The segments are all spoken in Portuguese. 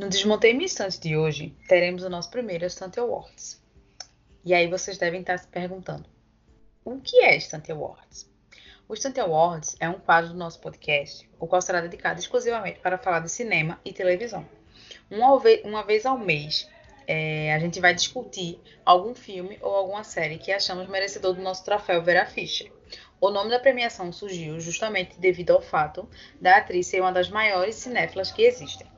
No Desmontei Minha Estante de hoje, teremos o nosso primeiro Estante Awards. E aí vocês devem estar se perguntando, o que é Estante Awards? O Estante Awards é um quadro do nosso podcast, o qual será dedicado exclusivamente para falar de cinema e televisão. Uma vez ao mês, é, a gente vai discutir algum filme ou alguma série que achamos merecedor do nosso troféu Vera Fischer. O nome da premiação surgiu justamente devido ao fato da atriz ser uma das maiores cinéfilas que existem.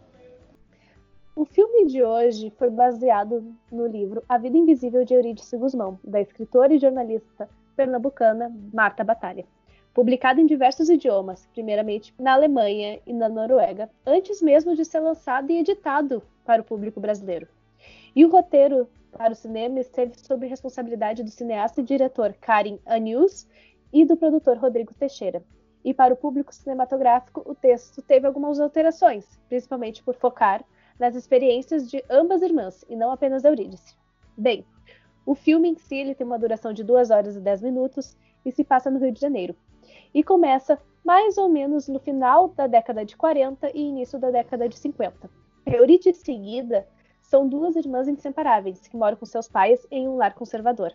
O filme de hoje foi baseado no livro A Vida Invisível de Eurídice Guzmão, da escritora e jornalista pernambucana Marta Batalha. Publicado em diversos idiomas, primeiramente na Alemanha e na Noruega, antes mesmo de ser lançado e editado para o público brasileiro. E o roteiro para o cinema esteve sob responsabilidade do cineasta e diretor Karim Anius e do produtor Rodrigo Teixeira. E para o público cinematográfico, o texto teve algumas alterações, principalmente por focar nas experiências de ambas irmãs, e não apenas Eurídice. Bem, o filme em si ele tem uma duração de 2 horas e 10 minutos e se passa no Rio de Janeiro. E começa mais ou menos no final da década de 40 e início da década de 50. Eurídice e Guida são duas irmãs inseparáveis que moram com seus pais em um lar conservador.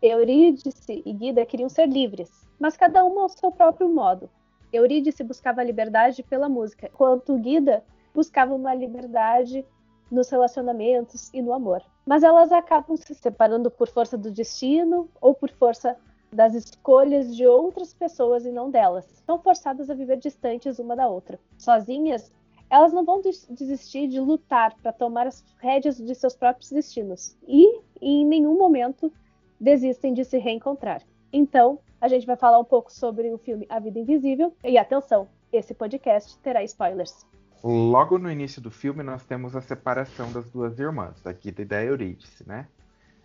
Eurídice e Guida queriam ser livres, mas cada uma ao seu próprio modo. Eurídice buscava a liberdade pela música, enquanto Guida buscavam uma liberdade nos relacionamentos e no amor. Mas elas acabam se separando por força do destino ou por força das escolhas de outras pessoas e não delas. São forçadas a viver distantes uma da outra. Sozinhas, elas não vão desistir de lutar para tomar as rédeas de seus próprios destinos e, em nenhum momento, desistem de se reencontrar. Então, a gente vai falar um pouco sobre o filme A Vida Invisível. E atenção, esse podcast terá spoilers. Logo no início do filme, nós temos a separação das duas irmãs, da Guida e da Eurídice, né?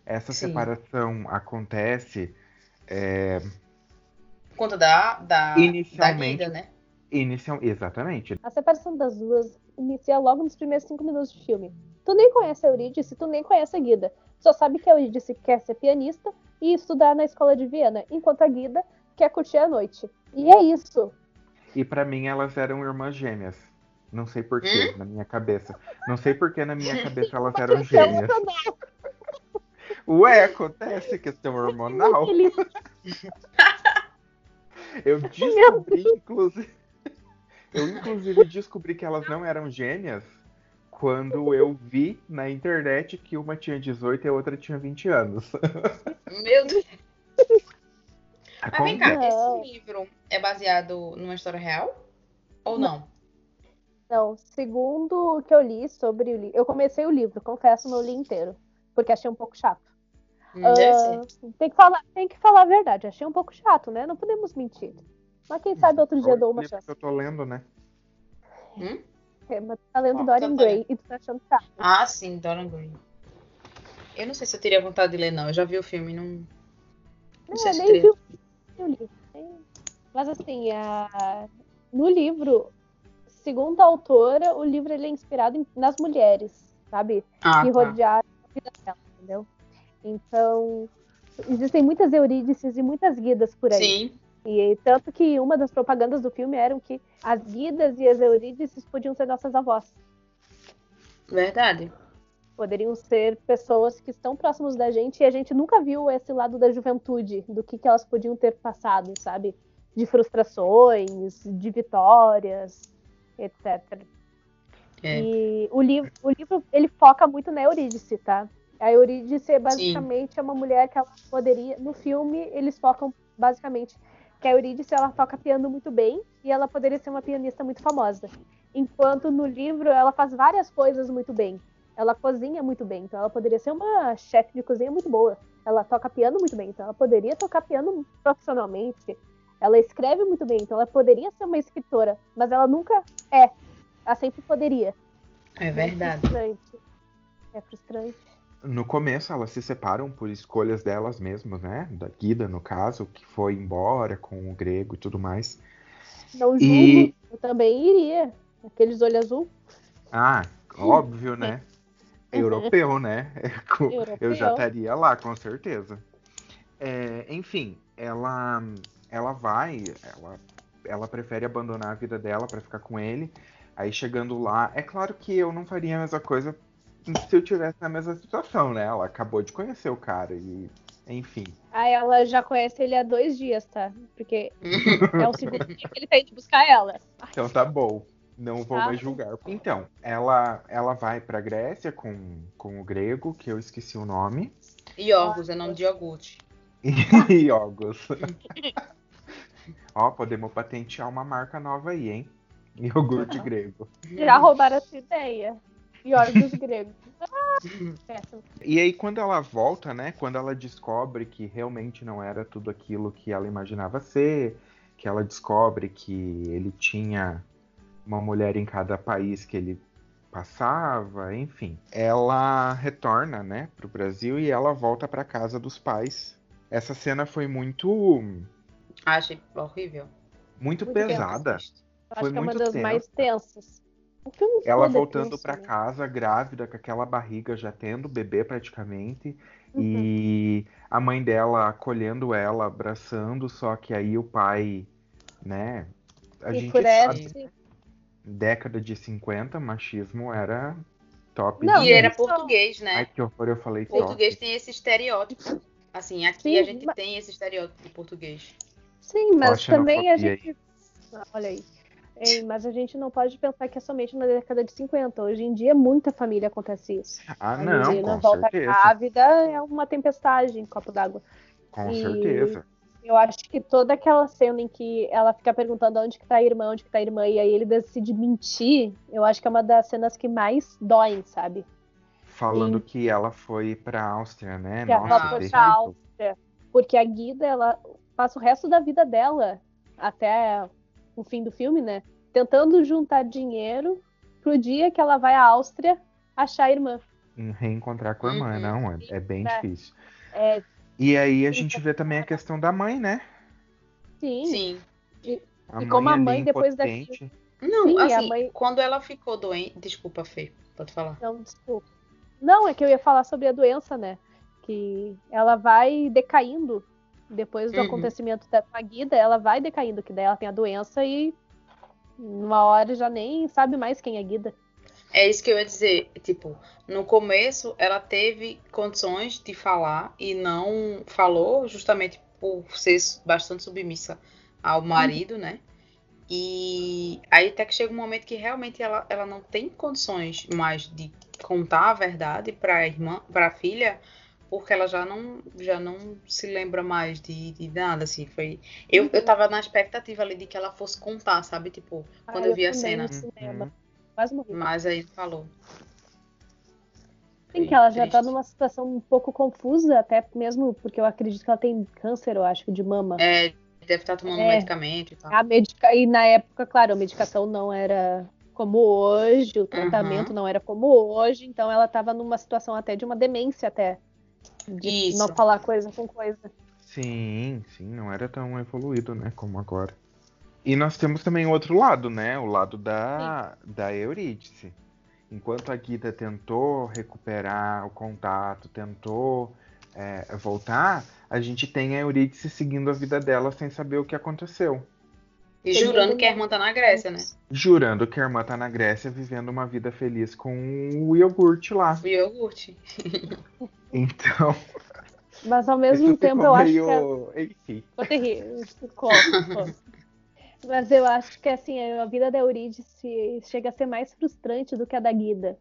Essa Sim. separação acontece. É... Por conta da, da, Inicialmente, da Guida, né? Inicial, exatamente. A separação das duas inicia logo nos primeiros cinco minutos de filme. Tu nem conhece a Eurídice, tu nem conhece a Guida. Só sabe que a Eurídice quer ser pianista e estudar na escola de Viena, enquanto a Guida quer curtir a noite. E é isso. E para mim elas eram irmãs gêmeas. Não sei porquê, hum? na minha cabeça. Não sei porquê na minha cabeça elas eram gêmeas. Ué, acontece questão hormonal. Eu descobri, inclusive. Eu inclusive descobri que elas não eram gêmeas quando eu vi na internet que uma tinha 18 e a outra tinha 20 anos. Meu Deus. Mas vem cá, esse livro é baseado numa história real? Ou não? Não, segundo o que eu li sobre o livro. Eu comecei o livro, confesso, não li inteiro. Porque achei um pouco chato. Uh, tem, que falar, tem que falar a verdade, achei um pouco chato, né? Não podemos mentir. Mas quem sabe outro dia dou uma chance. eu tô lendo, né? Hum? É, mas tá lendo oh, Dorian tá Gray e tu tá achando chato. Ah, sim, Dorian Gray. Eu não sei se eu teria vontade de ler, não. Eu já vi o filme, não. Não, não sei se nem vi o livro. Mas assim, a... no livro, segundo a autora, o livro ele é inspirado em, nas mulheres, sabe? Ah, que tá. rodearam a vida dela, entendeu? Então, existem muitas eurídices e muitas guidas por aí. Sim. E tanto que uma das propagandas do filme eram que as guidas e as eurídices podiam ser nossas avós. Verdade. Poderiam ser pessoas que estão próximos da gente e a gente nunca viu esse lado da juventude, do que, que elas podiam ter passado, sabe? De frustrações, de vitórias, etc. É. E o livro, o livro ele foca muito na Eurídice, tá? A Eurídice basicamente Sim. é uma mulher que ela poderia. No filme, eles focam basicamente que a Eurídice ela toca piano muito bem e ela poderia ser uma pianista muito famosa. Enquanto no livro ela faz várias coisas muito bem. Ela cozinha muito bem, então ela poderia ser uma chefe de cozinha muito boa. Ela toca piano muito bem, então ela poderia tocar piano profissionalmente. Ela escreve muito bem, então ela poderia ser uma escritora, mas ela nunca é. Ela sempre poderia. É verdade. É frustrante. É frustrante. No começo elas se separam por escolhas delas mesmas, né? Da Guida, no caso, que foi embora com o grego e tudo mais. Não julgo, e... eu também iria. Aqueles olhos azul. Ah, óbvio, né? Europeu, né? Europeu. Eu já estaria lá, com certeza. É, enfim, ela ela vai, ela ela prefere abandonar a vida dela para ficar com ele. Aí chegando lá, é claro que eu não faria a mesma coisa se eu tivesse na mesma situação, né? Ela acabou de conhecer o cara e enfim. Aí ela já conhece ele há dois dias, tá? Porque é o segundo dia que ele tá indo buscar ela. Então tá bom. Não vou Tá. mais julgar. Então, ela, ela vai pra Grécia com, com o grego, que eu esqueci o nome. Iorgos é nome de iogurte. Iogos. Ó, podemos patentear uma marca nova aí, hein? Iogurte grego. Já roubaram essa ideia. Iorgos gregos. Ah. E aí, quando ela volta, né? Quando ela descobre que realmente não era tudo aquilo que ela imaginava ser, que ela descobre que ele tinha uma mulher em cada país que ele passava, enfim. Ela retorna, né, pro Brasil e ela volta pra casa dos pais. Essa cena foi muito, Achei horrível. muito, Muito pesada. Eu Foi acho que é uma muito das mais tensas. Ela é voltando pra né? casa, grávida, com aquela barriga já tendo bebê praticamente. Uhum. E a mãe dela acolhendo ela, abraçando, só que aí o pai, né? A gente sabe, década de 50, machismo era top. Não, e era português, Ai, né? que horror, eu falei português top. tem esse estereótipo. Assim, aqui Sim, a gente mas- tem esse estereótipo de português. Sim, mas também a gente. Ah, Olha aí. Ei, mas a gente não pode pensar que é somente na década de 50. Hoje em dia, muita família acontece isso. Ah, a não, menina com volta certeza. grávida é uma tempestade em copo d'água. Com E- certeza. Eu acho que toda aquela cena em que ela fica perguntando onde que tá a irmã, onde que tá a irmã, e aí ele decide mentir, eu acho que é uma das cenas que mais doem, sabe? Falando Sim. que ela foi pra Áustria, né? Que ela Nossa, foi terrível. pra Áustria. Porque a Guida, ela passa o resto da vida dela, até o fim do filme, né? Tentando juntar dinheiro pro dia que ela vai à Áustria achar a irmã. Reencontrar com a irmã, Uhum. não, é, é bem É. difícil. É, E aí a gente vê também a questão da mãe, né? sim. Sim. A E como a mãe, depois impotente. Não, Sim, a assim, mãe- quando ela ficou doente. Desculpa, Fê, pode falar. Não, desculpa. Não, é que eu ia falar sobre a doença, né? Que ela vai decaindo depois do Uhum. acontecimento da Guida, ela vai decaindo, que daí ela tem a doença e numa hora já nem sabe mais quem é Guida. É isso que eu ia dizer. Tipo, no começo ela teve condições de falar e não falou, justamente por ser bastante submissa ao marido, né? E aí até que chega um momento que realmente ela, ela não tem condições mais de contar a verdade para a irmã, para a filha, porque ela já não já não se lembra mais de, de nada assim, foi eu, eu tava na expectativa ali de que ela fosse contar, sabe? Tipo, quando Ah, eu vi a cena. Uhum. Quase morri. Mas aí falou. Sim, que ela já tá numa situação um pouco confusa, até mesmo porque eu acredito que ela tem câncer, eu acho, de mama. É, deve estar tomando É. medicamento e tal. A medica... E na época, claro, a medicação não era como hoje, o tratamento Uhum. não era como hoje, então ela estava numa situação até de uma demência até. De Isso. não falar coisa com coisa. Sim, sim, não era tão evoluído, né, como agora. E nós temos também o outro lado, né, o lado da, da Eurídice. Enquanto a Guida tentou recuperar o contato, tentou é, voltar, a gente tem a Eurídice seguindo a vida dela sem saber o que aconteceu. E jurando que a irmã tá na Grécia, né? Jurando que a irmã tá na Grécia vivendo uma vida feliz com o iogurte lá. O iogurte. Então, Mas ao mesmo isso tempo ficou eu acho que. é- meio... Enfim. Ficou terrível. Ficou, ficou. Mas eu acho que assim, a vida da Eurídice chega a ser mais frustrante do que a da Guida.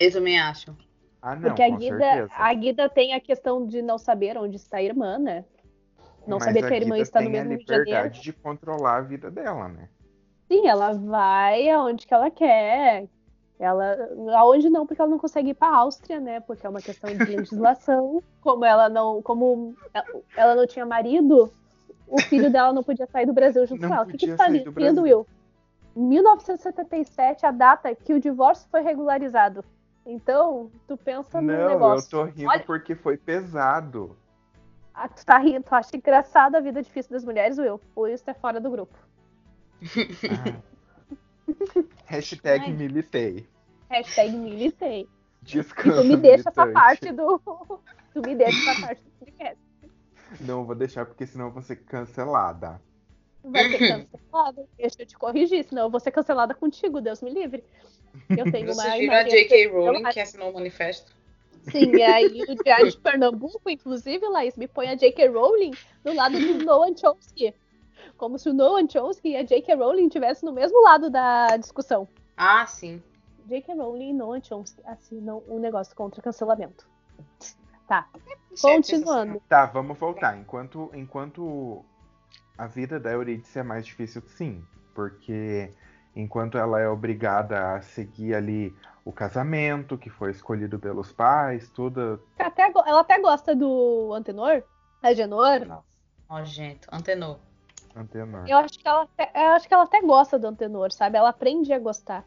Eu também acho. Ah, não, Porque a Guida, certeza. a Guida tem a questão de não saber onde está a irmã, né? Não Mas saber que a irmã está no tem mesmo a Rio de Janeiro. liberdade de controlar a vida dela, né? Sim, ela vai aonde que ela quer. Ela, aonde não, porque ela não consegue ir para a Áustria, né? Porque é uma questão de legislação. Como ela não, como ela não tinha marido, o filho dela não podia sair do Brasil junto Não com ela. O que, que tu tá sair do dizendo, Brasil. Will? 1977, a data que o divórcio foi regularizado. Então, tu pensa no Não, negócio. eu tô rindo Olha- porque foi pesado. Ah, tu tá rindo, tu acha engraçada a vida difícil das mulheres, Will? Ou isso é fora do grupo? Ah. Hashtag Ai. militei. Hashtag militei. E Descansa, tu me deixa essa parte do. Tu me deixa essa parte do podcast. Não vou deixar porque senão eu vou ser cancelada. vai ser cancelada. Deixa eu te corrigir, senão eu vou ser cancelada contigo, Deus me livre. Eu tenho Vocês uma a imagem J.K. Rowling que assinou o manifesto? Sim, e aí o Diário de Pernambuco, inclusive, Laís, me põe a J.K. Rowling do lado do Noam Chomsky. Como se o Noam Chomsky e a J.K. Rowling estivessem no mesmo lado da discussão. Ah, sim. J.K. Rowling e Noam Chomsky assinam um negócio contra cancelamento. Tá, Gente, continuando. Tá, vamos voltar. Enquanto, enquanto a vida da Eurídice é mais difícil, sim. Porque enquanto ela é obrigada a seguir ali o casamento, que foi escolhido pelos pais, tudo. Até go- ela até gosta do Antenor, Agenor. Nossa, nojento. Antenor. Antenor. Eu acho que ela até, eu acho que ela até gosta do Antenor, sabe? Ela aprende a gostar,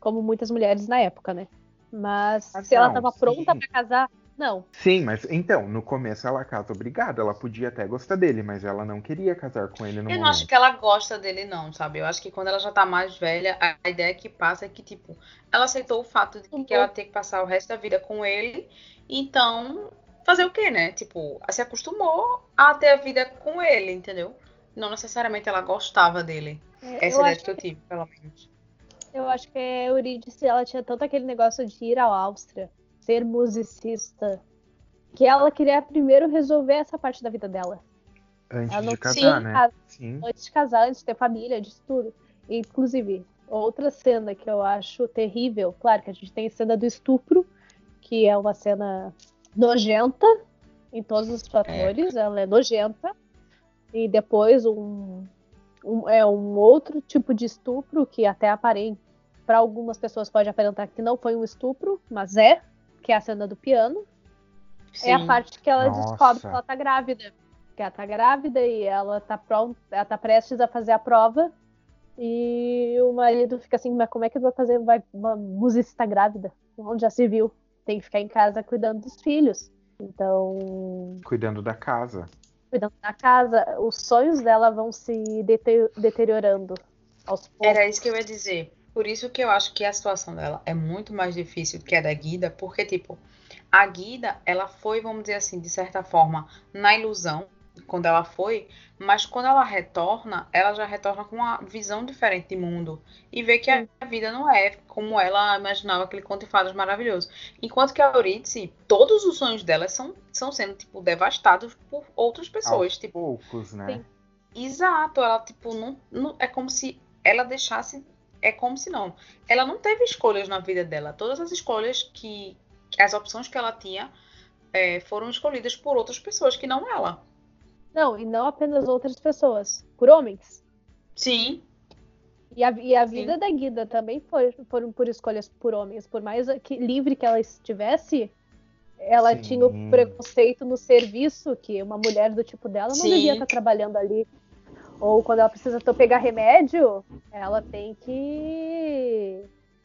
como muitas mulheres na época, né? Mas Ah, se ela não, tava pronta sim. pra casar, não. Sim, mas então, no começo ela casa obrigada. Ela podia até gostar dele, mas ela não queria casar com ele no Eu momento. não acho que ela gosta dele, não, sabe? Eu acho que quando ela já tá mais velha, a ideia que passa é que, tipo, ela aceitou o fato de que ela tem que passar o resto da vida com ele. Então, fazer o quê, né? Tipo, se acostumou a ter a vida com ele, entendeu? Não necessariamente ela gostava dele. É, Essa eu, ideia que eu tive, pelo menos. Eu acho que a Eurídice, ela tinha tanto aquele negócio de ir à Áustria, ser musicista, que ela queria primeiro resolver essa parte da vida dela. Antes Ela de casar, né? casa Sim. antes de casar, antes de ter família, disso tudo. Inclusive, outra cena que eu acho terrível, claro que a gente tem a cena do estupro, que é uma cena nojenta em todos os fatores, ela é nojenta. E depois um, um- é um outro tipo de estupro que até aparente para algumas pessoas pode aparentar que não foi um estupro, mas é, que é a cena do piano. É a Sim. parte que ela Nossa. descobre que ela tá grávida. Que ela tá grávida e ela tá pronta, ela tá prestes a fazer a prova. E o marido fica assim, mas como é que vai fazer? Vai, uma musicista grávida? Onde já se viu? Tem que ficar em casa cuidando dos filhos. Então, Cuidando da casa. Cuidando da casa, os sonhos dela vão se dete- deteriorando aos poucos. Era isso que eu ia dizer. Por isso que eu acho que a situação dela é muito mais difícil que a da Guida, porque, tipo, a Guida, ela foi, vamos dizer assim, de certa forma, na ilusão, quando ela foi, mas quando ela retorna, ela já retorna com uma visão diferente de mundo e vê que a vida não é como ela imaginava aquele conto de fadas maravilhoso. Enquanto que a Eurídice, todos os sonhos dela são, são sendo, tipo, devastados por outras pessoas, Aos tipo, poucos, né? Sim. Exato, ela tipo não, não- é como se ela deixasse é como se não. Ela não teve escolhas na vida dela. Todas as escolhas que as opções que ela tinha é, foram escolhidas por outras pessoas que não ela. Não, e não apenas outras pessoas, por homens. Sim, E a, e a Sim. vida da Guida também foi, foram por escolhas por homens. Por mais que, livre que ela estivesse, ela Sim. tinha o preconceito no serviço, que uma mulher do tipo dela não Sim. devia estar trabalhando ali. Ou quando ela precisa pegar remédio, ela tem que.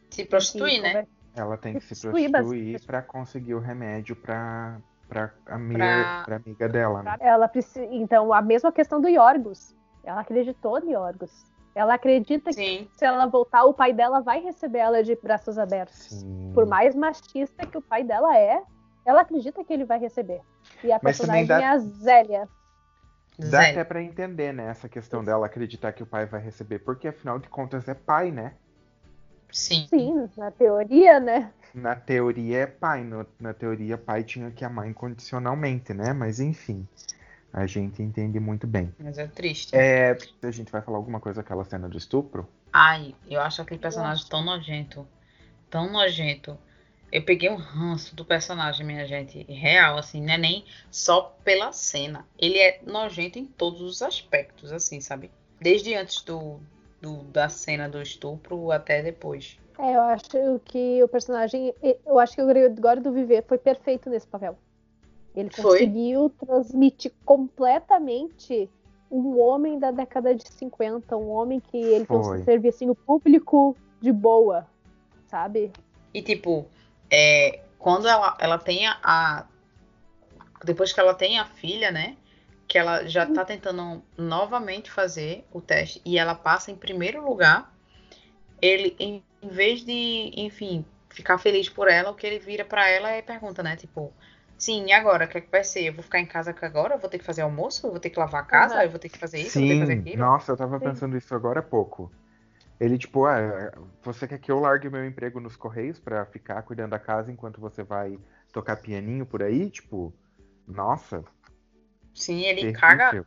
se prostituir, que né? Ela tem que se Prostituir, pra conseguir o remédio pra, pra, amiga, Pra- pra amiga dela, né? Ela precisa. Então, a mesma questão do Yorgos. Ela acreditou no Yorgos. Ela acredita que Sim, se ela voltar, o pai dela vai receber ela de braços abertos. Sim. por mais machista que o pai dela é, ela acredita que ele vai receber. E a Mas personagem dá- é a Zélia. Dá Zé. até pra entender, né, essa questão dela acreditar que o pai vai receber, porque afinal de contas é pai, né? Sim. Sim, na teoria, né? Na teoria é pai, no- na teoria pai tinha que amar incondicionalmente, né? Mas enfim, a gente entende muito bem. Mas é triste. É, a gente vai falar alguma coisa daquela cena do estupro? Ai, eu acho aquele personagem tão nojento. Tão nojento. Eu peguei um ranço do personagem, minha gente. Real, assim, não é nem só pela cena. Ele é nojento em todos os aspectos, assim, sabe? Desde antes do, do- da cena do estupro até depois. É, eu acho que o personagem. Eu acho que o Gregório do Viver foi perfeito nesse papel. Ele Foi. conseguiu transmitir completamente um homem da década de 50, um homem que ele Foi. conseguiu servir assim, o público de boa, sabe? E tipo, é, quando ela, ela tem a, a- Depois que ela tem a filha, né? Que ela já tá tentando novamente fazer o teste e ela passa em primeiro lugar. Ele, em, em vez de, enfim, ficar feliz por ela, o que ele vira pra ela é pergunta, né? Tipo, Sim, e agora? O que é que vai ser? Eu vou ficar em casa agora? Eu vou ter que fazer almoço? Eu vou ter que lavar a casa? Uhum. Eu vou ter que fazer isso? Eu vou ter que fazer Sim, aquilo? nossa, eu tava Sim. pensando isso agora há pouco. Ele, tipo, ah, você quer que eu largue meu emprego nos Correios pra ficar cuidando da casa enquanto você vai tocar pianinho por aí? Tipo, nossa, Sim, ele terrível. caga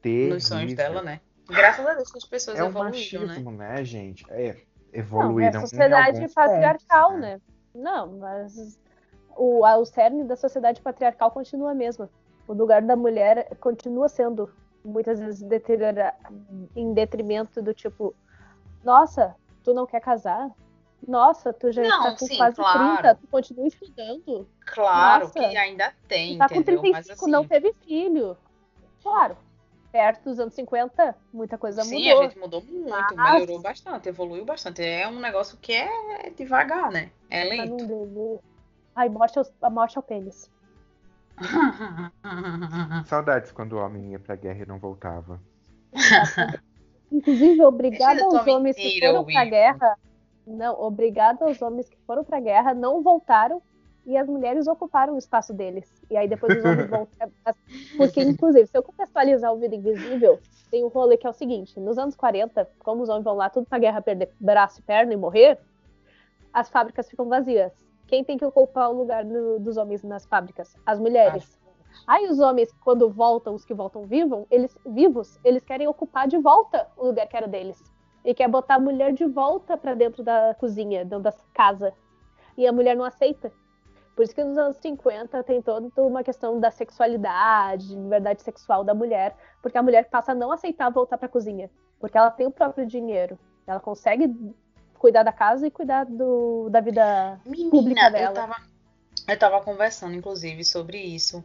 Terrível. nos sonhos dela, né? Graças a Deus que as pessoas É um evoluíram, né? machismo, né, gente? É, Não, é evoluíram a sociedade patriarcal, pontos, né? Não, mas o, a- o cerne da sociedade patriarcal continua a mesma. O lugar da mulher continua sendo muitas vezes deteriora, em detrimento do tipo, nossa, tu não quer casar? Nossa, tu já Não, está com sim, quase claro. 30, tu continua estudando. Claro Nossa, que ainda tem, Tu tá com entendeu? 35, Mas assim, não teve filho. Claro, perto dos anos 50, muita coisa sim, mudou. a gente mudou muito, Mas- melhorou bastante, evoluiu bastante. É um negócio que é devagar, né? É lento. deu. Ai, morte ao, a morte ao pênis. Saudades quando o homem ia pra guerra e não voltava. Inclusive, obrigada aos homens que foram pra guerra. Não, obrigada aos homens que foram pra guerra, não voltaram e as mulheres ocuparam o espaço deles. E aí depois os homens voltaram. Porque, inclusive, se eu contextualizar o Vida Invisível, tem um rolê que é o seguinte: nos anos 40, como os homens vão lá tudo pra guerra perder braço e perna e morrer, as fábricas ficam vazias. Quem tem que ocupar o lugar no- dos homens nas fábricas? As mulheres. Aí os homens, quando voltam, os que voltam vivam, eles vivos, eles querem ocupar de volta o lugar que era deles. E quer botar a mulher de volta pra dentro da cozinha, dentro da casa. E a mulher não aceita. Por isso que nos anos 50 tem toda uma questão da sexualidade, liberdade sexual da mulher, porque a mulher passa a não aceitar voltar pra cozinha, porque ela tem o próprio dinheiro. Ela consegue cuidar da casa e cuidar do, da vida pública Menina, dela. eu tava, eu tava conversando, inclusive, sobre isso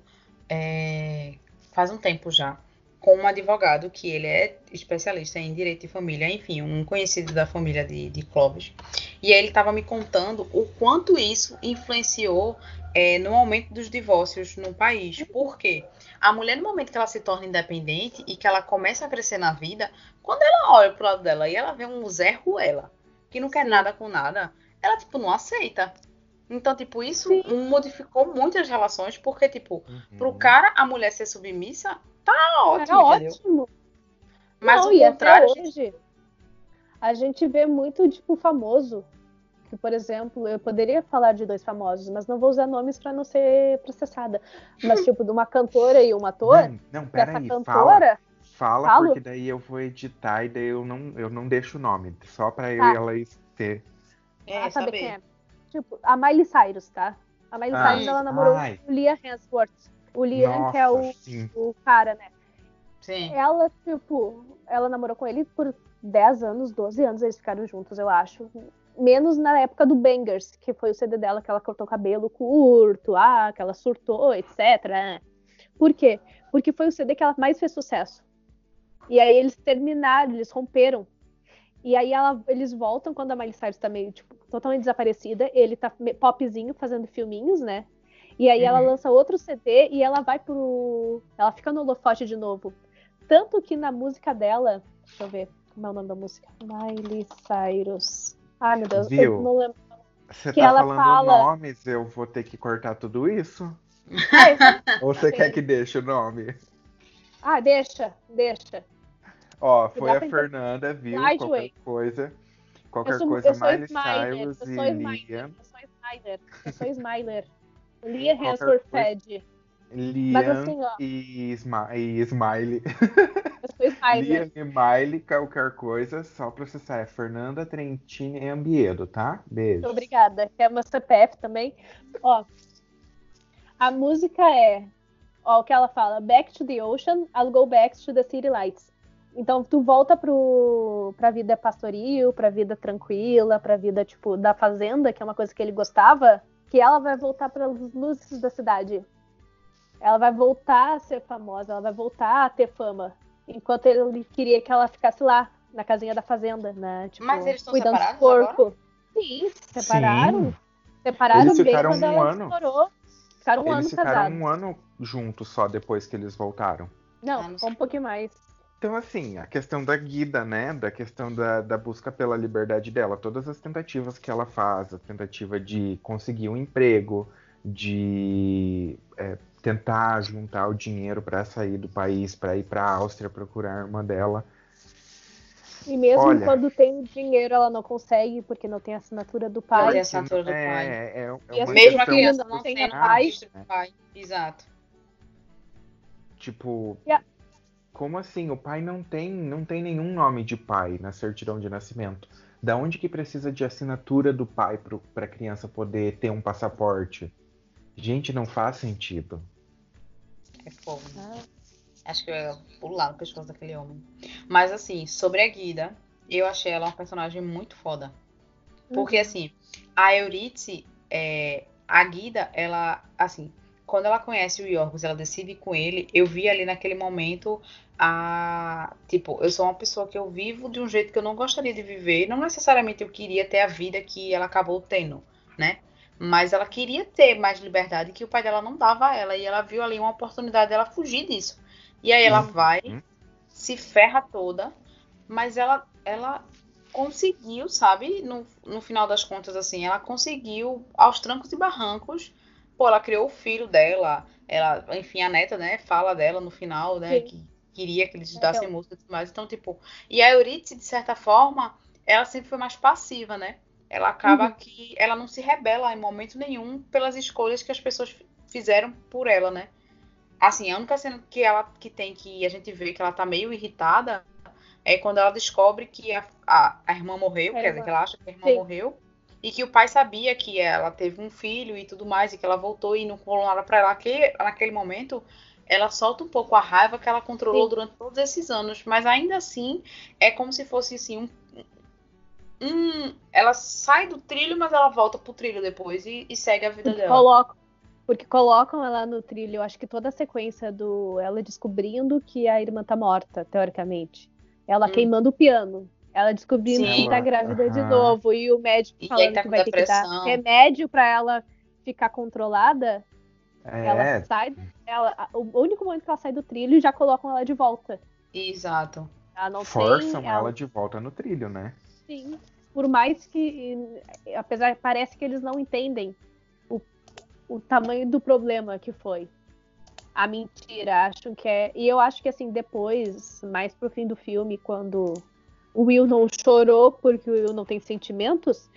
é, faz um tempo já, com um advogado que ele é especialista em direito de família, enfim, um conhecido da família de, de Clóvis. E aí ele tava me contando o quanto isso influenciou é, no aumento dos divórcios no país. Por quê? A mulher, no momento que ela se torna independente e que ela começa a crescer na vida, quando ela olha pro lado dela e ela vê um Zé Ruela, que não quer nada com nada, ela, tipo, não aceita. Então, tipo, isso Sim. modificou muitas relações, porque, tipo, Uhum. pro cara a mulher ser submissa, tá ótimo, entendeu? ótimo. Mas não, o e até contrário, a gente- hoje, a gente vê muito, tipo, famoso. Que, por exemplo, eu poderia falar de dois famosos, mas não vou usar nomes pra não ser processada. Mas, tipo, de uma cantora e um ator, Não, não, peraí, fala. cantora, Fala, Falo? porque daí eu vou editar e daí eu não, eu não deixo o nome. Só pra eu Tá. e ela ter. é, ah, saber saber. quem é. Tipo, a Miley Cyrus, tá? A Miley Ah, Cyrus, ela namorou ai. o Liam Hemsworth. O Liam, Nossa, que é o, o cara, né? Sim. Ela, tipo, ela namorou com ele por 10 anos, 12 anos, eles ficaram juntos, eu acho. Menos na época do Bangers, que foi o CD dela que ela cortou o cabelo curto, ah, que ela surtou, etc. Por quê? Porque foi o CD que ela mais fez sucesso. E aí eles terminaram, eles romperam. E aí ela- eles voltam quando a Miley Cyrus tá meio, tipo, totalmente desaparecida. Ele tá popzinho, fazendo filminhos, né? E aí ela Uhum. lança outro CD e ela vai pro... Ela fica no holofote de novo. Tanto que na música dela... Deixa eu ver como é o nome da música. Miley Cyrus. Ai, meu Deus, Viu? eu não lembro. Você Que tá ela falando fala- nomes, eu vou ter que cortar tudo isso? Esse- Ou você quer que deixe o nome? ah, deixa, deixa. Ó, foi a. Fernanda, viu? Qualquer coisa. Qualquer Eu sou, coisa, eu sou Miley Smiler, eu Cyrus sou e Smiler, Liam. eu sou Smiler, eu sou Smiler. Qualquer Hemsworth. Liam Mas assim, e, Smi e Smiley. Liam e Miley, qualquer coisa, só processar. É Fernanda Trentini e Ambiedo, tá? Beijo. Obrigada. Que é meu CPF também. Ó, a música é, ó, o que ela fala, Back to the Ocean, I'll go back to the city lights. Então tu volta pro pra vida pastoril, pra vida tranquila, pra vida tipo da fazenda, que é uma coisa que ele gostava, que ela vai voltar para as luzes da cidade. Ela vai voltar a ser famosa, ela vai voltar a ter fama. Enquanto ele queria que ela ficasse lá, na casinha da fazenda, né? Tipo, Mas eles estão cuidando do separados porco. Sim, separaram. Sim. Separaram Eles bem ficaram quando um ela ano. estourou. Ficaram um Eles ano ficaram casados. um ano juntos só depois que eles voltaram. Não, Ah, não um pouquinho mais. Então, assim, a questão da Guida, né? Da questão da, da busca pela liberdade dela, todas as tentativas que ela faz, a tentativa de conseguir um emprego, de é, tentar juntar o dinheiro para sair do país, para ir para a Áustria procurar a irmã dela. E mesmo Olha. quando tem dinheiro, ela não consegue, porque não tem a assinatura do Não tem pai. a assinatura do é, pai. É, é E uma as Mesmo a criança não tem tendo pai. pai. Exato. Tipo, Yeah. Como assim? O pai não tem, não tem nenhum nome de pai na certidão de nascimento. Da onde que precisa de assinatura do pai para a criança poder ter um passaporte? Gente, não faz sentido. É fogo. né? Ah, Acho que eu ia pular no pescoço daquele homem. Mas assim, sobre a Guida, eu achei ela uma personagem muito foda. Porque assim, a Eurídice, é, a Guida, ela, assim, quando ela conhece o Yorgos, ela decide ir com ele, eu vi ali naquele momento a, tipo, eu sou uma pessoa que eu vivo de um jeito que eu não gostaria de viver, não necessariamente eu queria ter a vida que ela acabou tendo, né? Mas ela queria ter mais liberdade que o pai dela não dava a ela, e ela viu ali uma oportunidade dela fugir disso. E aí ela Uhum. vai, se ferra toda, mas ela, ela conseguiu, sabe? No, no final das contas, assim, ela conseguiu, aos trancos e barrancos, pô, ela criou o filho dela, ela, enfim, a neta, né, fala dela no final, né, Sim. que queria que eles estudassem Então. música e tudo mais. Então, tipo, e a Eurídice, de certa forma, ela sempre foi mais passiva, né? Ela acaba Uhum. que ela não se rebela em momento nenhum pelas escolhas que as pessoas fizeram por ela, né? Assim, a única cena que ela que tem que a gente vê que ela tá meio irritada é quando ela descobre que a, a, a irmã morreu, A quer dizer, que ela acha que a irmã Sim. morreu, e que o pai sabia que ela teve um filho e tudo mais, e que ela voltou e não falou nada pra ela. Que, naquele momento, ela solta um pouco a raiva que ela controlou Sim. durante todos esses anos, mas ainda assim é como se fosse assim um. um ela sai do trilho, mas ela volta pro trilho depois e, e segue a vida Porque dela. colocam, porque colocam ela no trilho. Eu acho que toda a sequência do ela descobrindo que a irmã tá morta, teoricamente. Ela Hum. queimando o piano. Ela descobrindo Sim. que tá grávida de Aham. novo. E o médico E falando tá que vai ter que dar remédio pra ela ficar controlada. Ela É, sai. Ela, o único momento que ela sai do trilho já colocam ela de volta. Exato. Ela não forçam tem. ela de volta no trilho, né? Sim. Por mais que, apesar, parece que eles não entendem o, o tamanho do problema que foi. A mentira, acham que é. E eu acho que assim, depois, mais pro fim do filme, quando o Will não chorou porque o Will não tem sentimentos,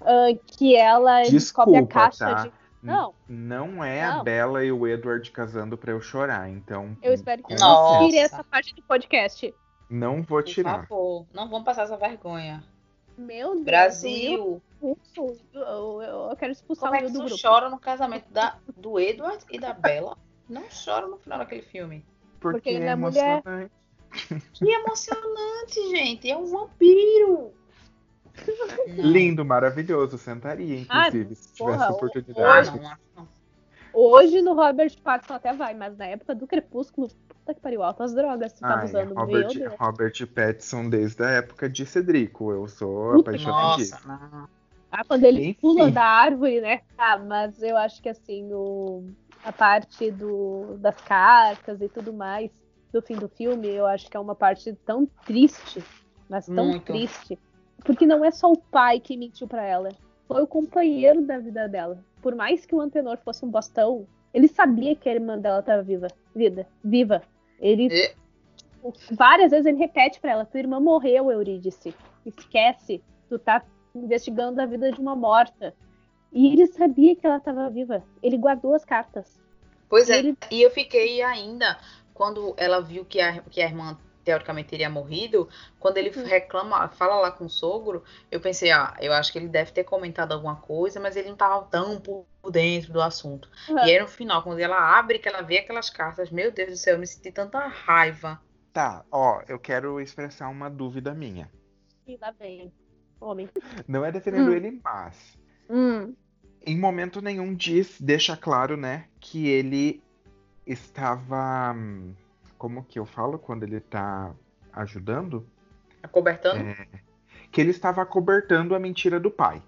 ah, que ela descobre a Desculpa, caixa tá? de. Não, Não é a Não. Bella e o Edward casando pra eu chorar, então. eu espero que Nossa. tire essa parte do podcast. Não vou Por tirar. favor, não vamos passar essa vergonha. Meu Deus. Brasil, o. Eu, eu- eu quero expulsar como o é que Will do tu grupo. chora no casamento da, do Edward e da Bella? Não chora no final daquele filme. Porque, Porque ele é é mulher. emocionante. Que emocionante, gente. É um vampiro. Lindo, maravilhoso. Sentaria, Ah, inclusive, se porra, tivesse Ah, oportunidade. não, acho não. Hoje no Robert Pattinson até vai, mas na época do Crepúsculo, puta que pariu, altas drogas que tava usando. Meu Robert. Robert Pattinson desde a época de Cedrico. Eu sou Puta. Ah, quando ele Enfim. pula da árvore, né? Ah, mas eu acho que assim, o, a parte do, das cartas e tudo mais do fim do filme, eu acho que é uma parte tão triste, mas tão Muito. triste. Porque não é só o pai que mentiu pra ela, foi o companheiro da vida dela. Por mais que o Antenor fosse um bostão, ele sabia que a irmã dela estava viva, vida, viva. Ele E- várias vezes ele repete pra ela: tua irmã morreu, Eurídice. Esquece, tu tá investigando a vida de uma morta. E ele sabia que ela estava viva. Ele guardou as cartas. Pois é, Ele- e eu fiquei ainda, quando ela viu que a, que a irmã teoricamente teria morrido, quando ele Hum. reclama, fala lá com o sogro, eu pensei, ah, eu acho que ele deve ter comentado alguma coisa, mas ele não tava tão por dentro do assunto. Uhum. E aí no final, quando ela abre, que ela vê aquelas cartas, meu Deus do céu, eu me senti tanta raiva. Tá, ó, eu quero expressar uma dúvida minha. E lá vem. Homem. Não é defendendo Hum. ele, mas Hum. em momento nenhum diz, deixa claro, né, que ele estava. Como que eu falo quando ele tá ajudando? Acobertando? É, que ele estava acobertando a mentira do pai.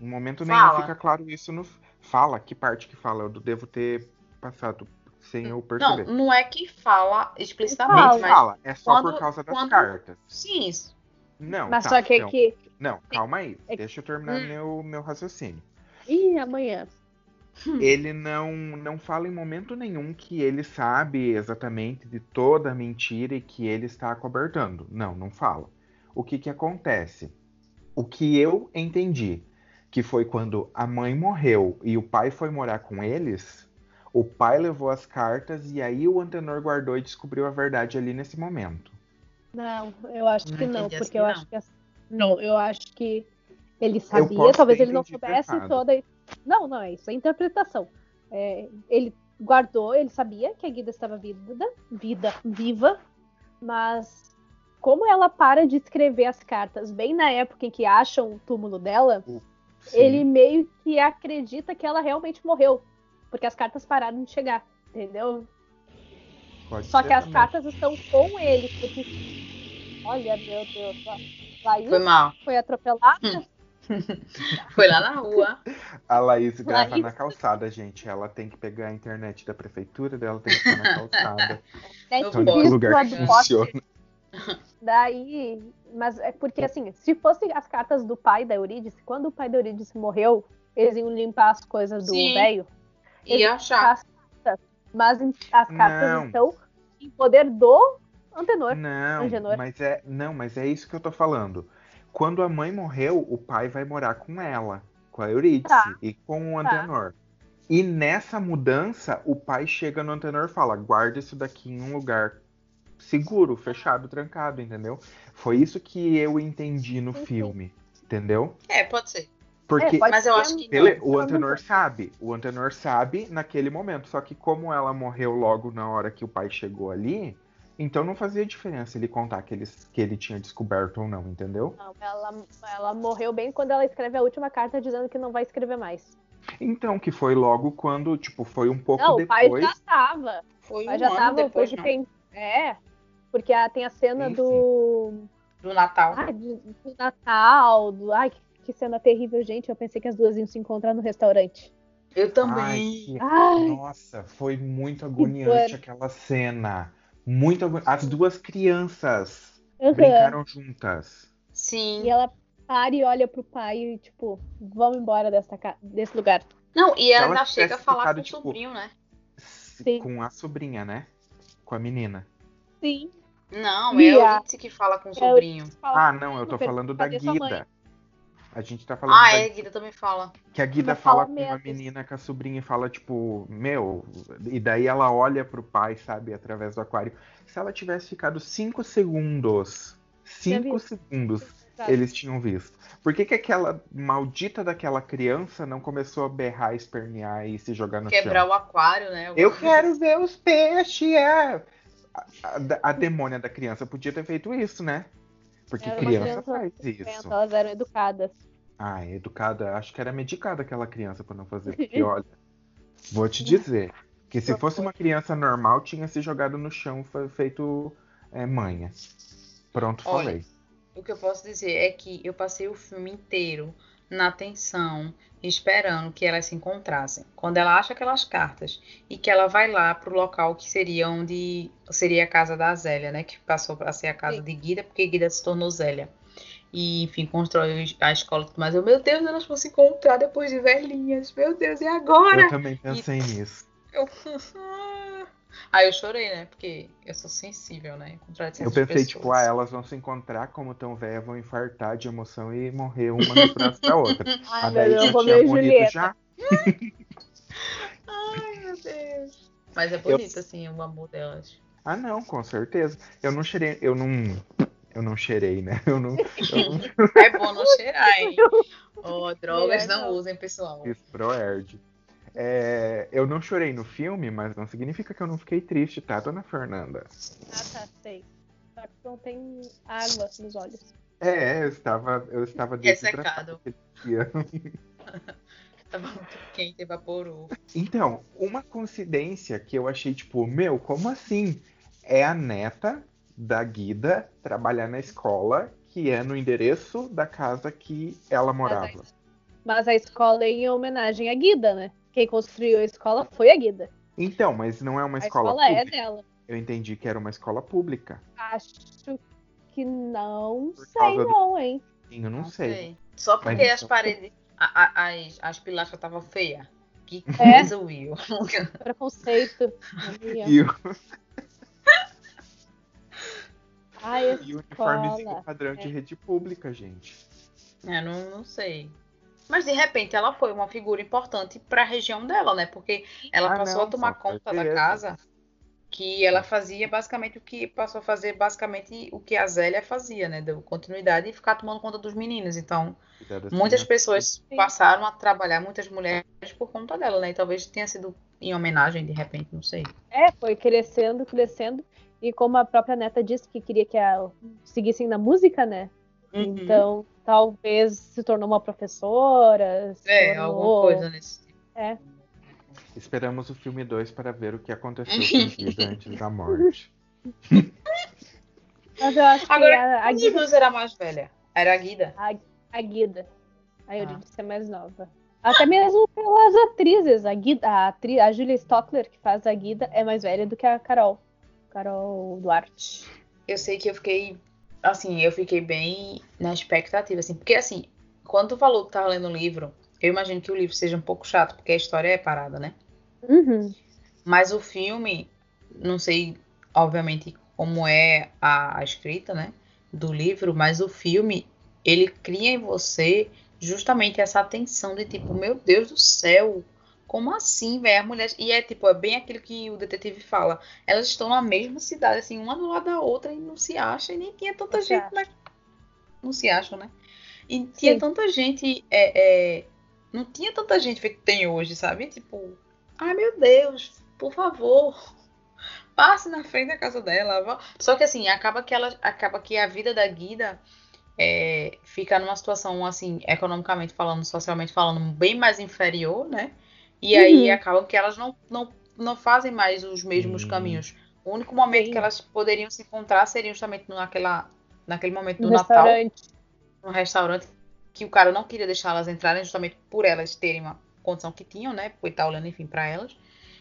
Em momento nenhum Fala. fica claro isso no. Fala, que parte que fala? Eu devo ter passado sem eu Não, perceber. não é que fala explicitamente, Fala. Mas fala, é só quando- por causa das quando- cartas. sim, isso. Não, Mas tá, só que, não, que. não, calma aí. é- Deixa eu terminar Hum. meu, meu raciocínio. Ih, amanhã. Ele não, não fala em momento nenhum que ele sabe exatamente de toda a mentira e que ele está acobertando. Não, não fala. O que que acontece? O que eu entendi, que foi quando a mãe morreu e o pai foi morar com eles, o pai levou as cartas e aí o Antenor guardou e descobriu a verdade ali nesse momento. Não, eu acho que Não porque assim, eu não. acho que não, eu acho que ele sabia, talvez ele não soubesse toda. Não, não, é isso, é interpretação. É, ele guardou, ele sabia que a Guida estava vida, vida, viva, mas como ela para de escrever as cartas bem na época em que acham o túmulo dela, Sim. ele meio que acredita que ela realmente morreu, porque as cartas pararam de chegar, entendeu? Pode Só ser que as também. cartas estão com ele, porque olha, meu Deus. Laís Foi mal. foi atropelada. Foi lá na rua. A Laís grava Laís. na calçada, gente. Ela tem que pegar a internet da prefeitura dela, tem que ficar na calçada. É o único posso. lugar que funciona. Daí, mas é porque assim, se fossem as cartas do pai da Eurídice, quando o pai da Eurídice morreu, eles iam limpar as coisas do Sim. velho. E achar. As cartas, mas em- as cartas Não. estão em poder do Antenor. Não, Angenor. mas é, não, mas é isso que eu tô falando. Quando a mãe morreu, o pai vai morar com ela, com a Eurídice Tá. e com o Tá. Antenor. E nessa mudança, o pai chega no Antenor e fala: guarda isso daqui em um lugar seguro, fechado, trancado, entendeu? Foi isso que eu entendi no Sim, filme, entendeu? É, pode ser. Porque É, pode Mas eu acho que Ele- não. o Antenor não. sabe, o Antenor sabe naquele momento. Só que como ela morreu logo na hora que o pai chegou ali, então não fazia diferença ele contar que ele, que ele tinha descoberto ou não, entendeu? Não, ela, ela morreu bem quando ela escreve a última carta dizendo que não vai escrever mais. Então, que foi logo quando, tipo, foi um pouco não, o pai depois. já tava. Foi O um pai já ano tava. depois, porque não. tem- É. Porque a- tem a cena Sim, do. Do Natal. Ai, de- do Natal. Do... Ai, que, que cena terrível, gente. Eu pensei que as duas iam se encontrar no restaurante. Eu Ai, também. que- Ai, Nossa, foi muito agoniante aquela cena. Muito. As duas crianças aham. brincaram juntas. Sim. E ela para e olha pro pai e, tipo, vamos embora dessa, ca- desse lugar. Não, e ela ela ainda chega a falar ficado, com o tipo, sobrinho, né? Sim. Com a sobrinha, né? Com a menina. Sim. Não, Bia. é a Euridice que fala com o sobrinho. Ah, não, eu tô falando da? Guida. A gente tá falando Ah, da é, Guida também fala. Que a Guida fala fala com a menos. menina, com a sobrinha e fala, tipo, meu. E daí ela olha pro pai, sabe, através do aquário. Se ela tivesse ficado cinco segundos, cinco segundos, Sabe? eles tinham visto. Por que, que aquela maldita daquela criança não começou a berrar, espernear e se jogar no Quebrar chão? o aquário, né? Eu quero ver os peixes! É. A, a, a demônia da criança podia ter feito isso, né? Porque Era criança criança faz isso. Elas eram educadas. Ah, educada. Acho que era medicada aquela criança pra não fazer. Porque, olha, vou te dizer que se fosse uma criança normal, tinha se jogado no chão, fe- feito é, manha. Pronto, Olha, falei. O que eu posso dizer é que eu passei o filme inteiro na tensão, esperando que elas se encontrassem. Quando ela acha aquelas cartas e que ela vai lá pro local que seria onde seria a casa da Zélia, né? Que passou para ser a casa Sim. de Guida, porque Guida se tornou Zélia. E, enfim, constrói a escola e tudo mais. Eu, meu Deus, elas vão se encontrar depois de velhinhas. Meu Deus, e agora? Eu também pensei nisso. Eu... Aí eu chorei, né? Porque eu sou sensível, né? Eu pensei, pessoas. tipo, ah, elas vão se encontrar como tão velhas, vão infartar de emoção e morrer uma nos braços da outra. Ai, Ah, meu daí Deus, já tinha morrido Julieta. já. Ai, meu Deus. Mas é bonito, assim, o amor delas. Ah, não, com certeza. Eu não cheirei, eu não. Eu não cheirei, né? Eu não, eu não É bom não cheirar, hein? Oh, drogas Melhor não não. usem, pessoal. fiz proerd. É, eu não chorei no filme, mas não significa que eu não fiquei triste, tá, dona Fernanda? Ah, tá, sei. Só que não tem água nos olhos. É, eu estava, eu estava desidratado. Tava muito quente, evaporou. Então, uma coincidência que eu achei, tipo, meu, como assim? É a neta da Guida trabalhar na escola, que é no endereço da casa que ela morava. Mas a escola é em homenagem à Guida, né? Quem construiu a escola foi a Guida. Então, mas não é uma A escola, escola é pública. dela. Eu entendi que era uma escola pública. Acho que não Por sei causa do- não, hein? Eu não, sei. Só porque Mas as então- paredes, a- a- as, as pilastras estavam feias. Que coisa, é. Will. Preconceito. Will. Ai, e uniformezinho padrão é. de rede pública, gente. É, não, não sei. Mas de repente ela foi uma figura importante para a região dela, né? Porque ela ah, passou não, a tomar conta da casa que ela fazia basicamente o que passou a fazer basicamente o que a Zélia fazia, né? Deu continuidade e ficar tomando conta dos meninos. Então, muitas pessoas passaram a trabalhar, muitas mulheres por conta dela, né? E talvez tenha sido em homenagem, de repente, não sei. É, foi crescendo, crescendo. E como a própria neta disse que queria que ela seguissem na música, né? Uhum. Então, talvez se tornou uma professora. é, tornou... alguma coisa nesse tipo. É. Esperamos o filme 2 para ver o que aconteceu com Guida antes da morte. Mas eu acho Agora, que a, a Guida era mais velha. Era a Guida. A, a Guida. A Eurídice ah. é mais nova. Até mesmo pelas atrizes. A, Guida, a, atriz, a Julia Stockler, que faz a Guida, é mais velha do que a Carol. Carol Duarte. Eu sei que eu fiquei. Assim, eu fiquei bem na expectativa, assim. Porque, assim, quando tu falou que tava lendo o livro, eu imagino que o livro seja um pouco chato, porque a história é parada, né? Uhum. Mas o filme, não sei, obviamente, como é a, a escrita, né? Do livro, mas o filme, ele cria em você justamente essa atenção de tipo, meu Deus do céu, como assim, velho? A mulher. E é tipo, é bem aquilo que o detetive fala. Elas estão na mesma cidade, assim, uma do lado da outra, e não se acham, e nem tinha tanta não gente. Na... Não se acham, né? E tinha Sim. tanta gente. É, é... Não tinha tanta gente que tem hoje, sabe? Tipo, ai meu Deus, por favor. Passe na frente da casa dela. Só que assim, acaba que ela. Acaba que a vida da Guida. É, fica numa situação assim, economicamente falando, socialmente falando, bem mais inferior, né? E uhum. aí acabam que elas não, não, não fazem mais os mesmos uhum. caminhos. O único momento Sim. que elas poderiam se encontrar seria justamente naquela, naquele momento do no Natal. No restaurante. Que o cara não queria deixar elas entrarem justamente por elas terem uma condição que tinham, né? Porque tá olhando, enfim, para elas.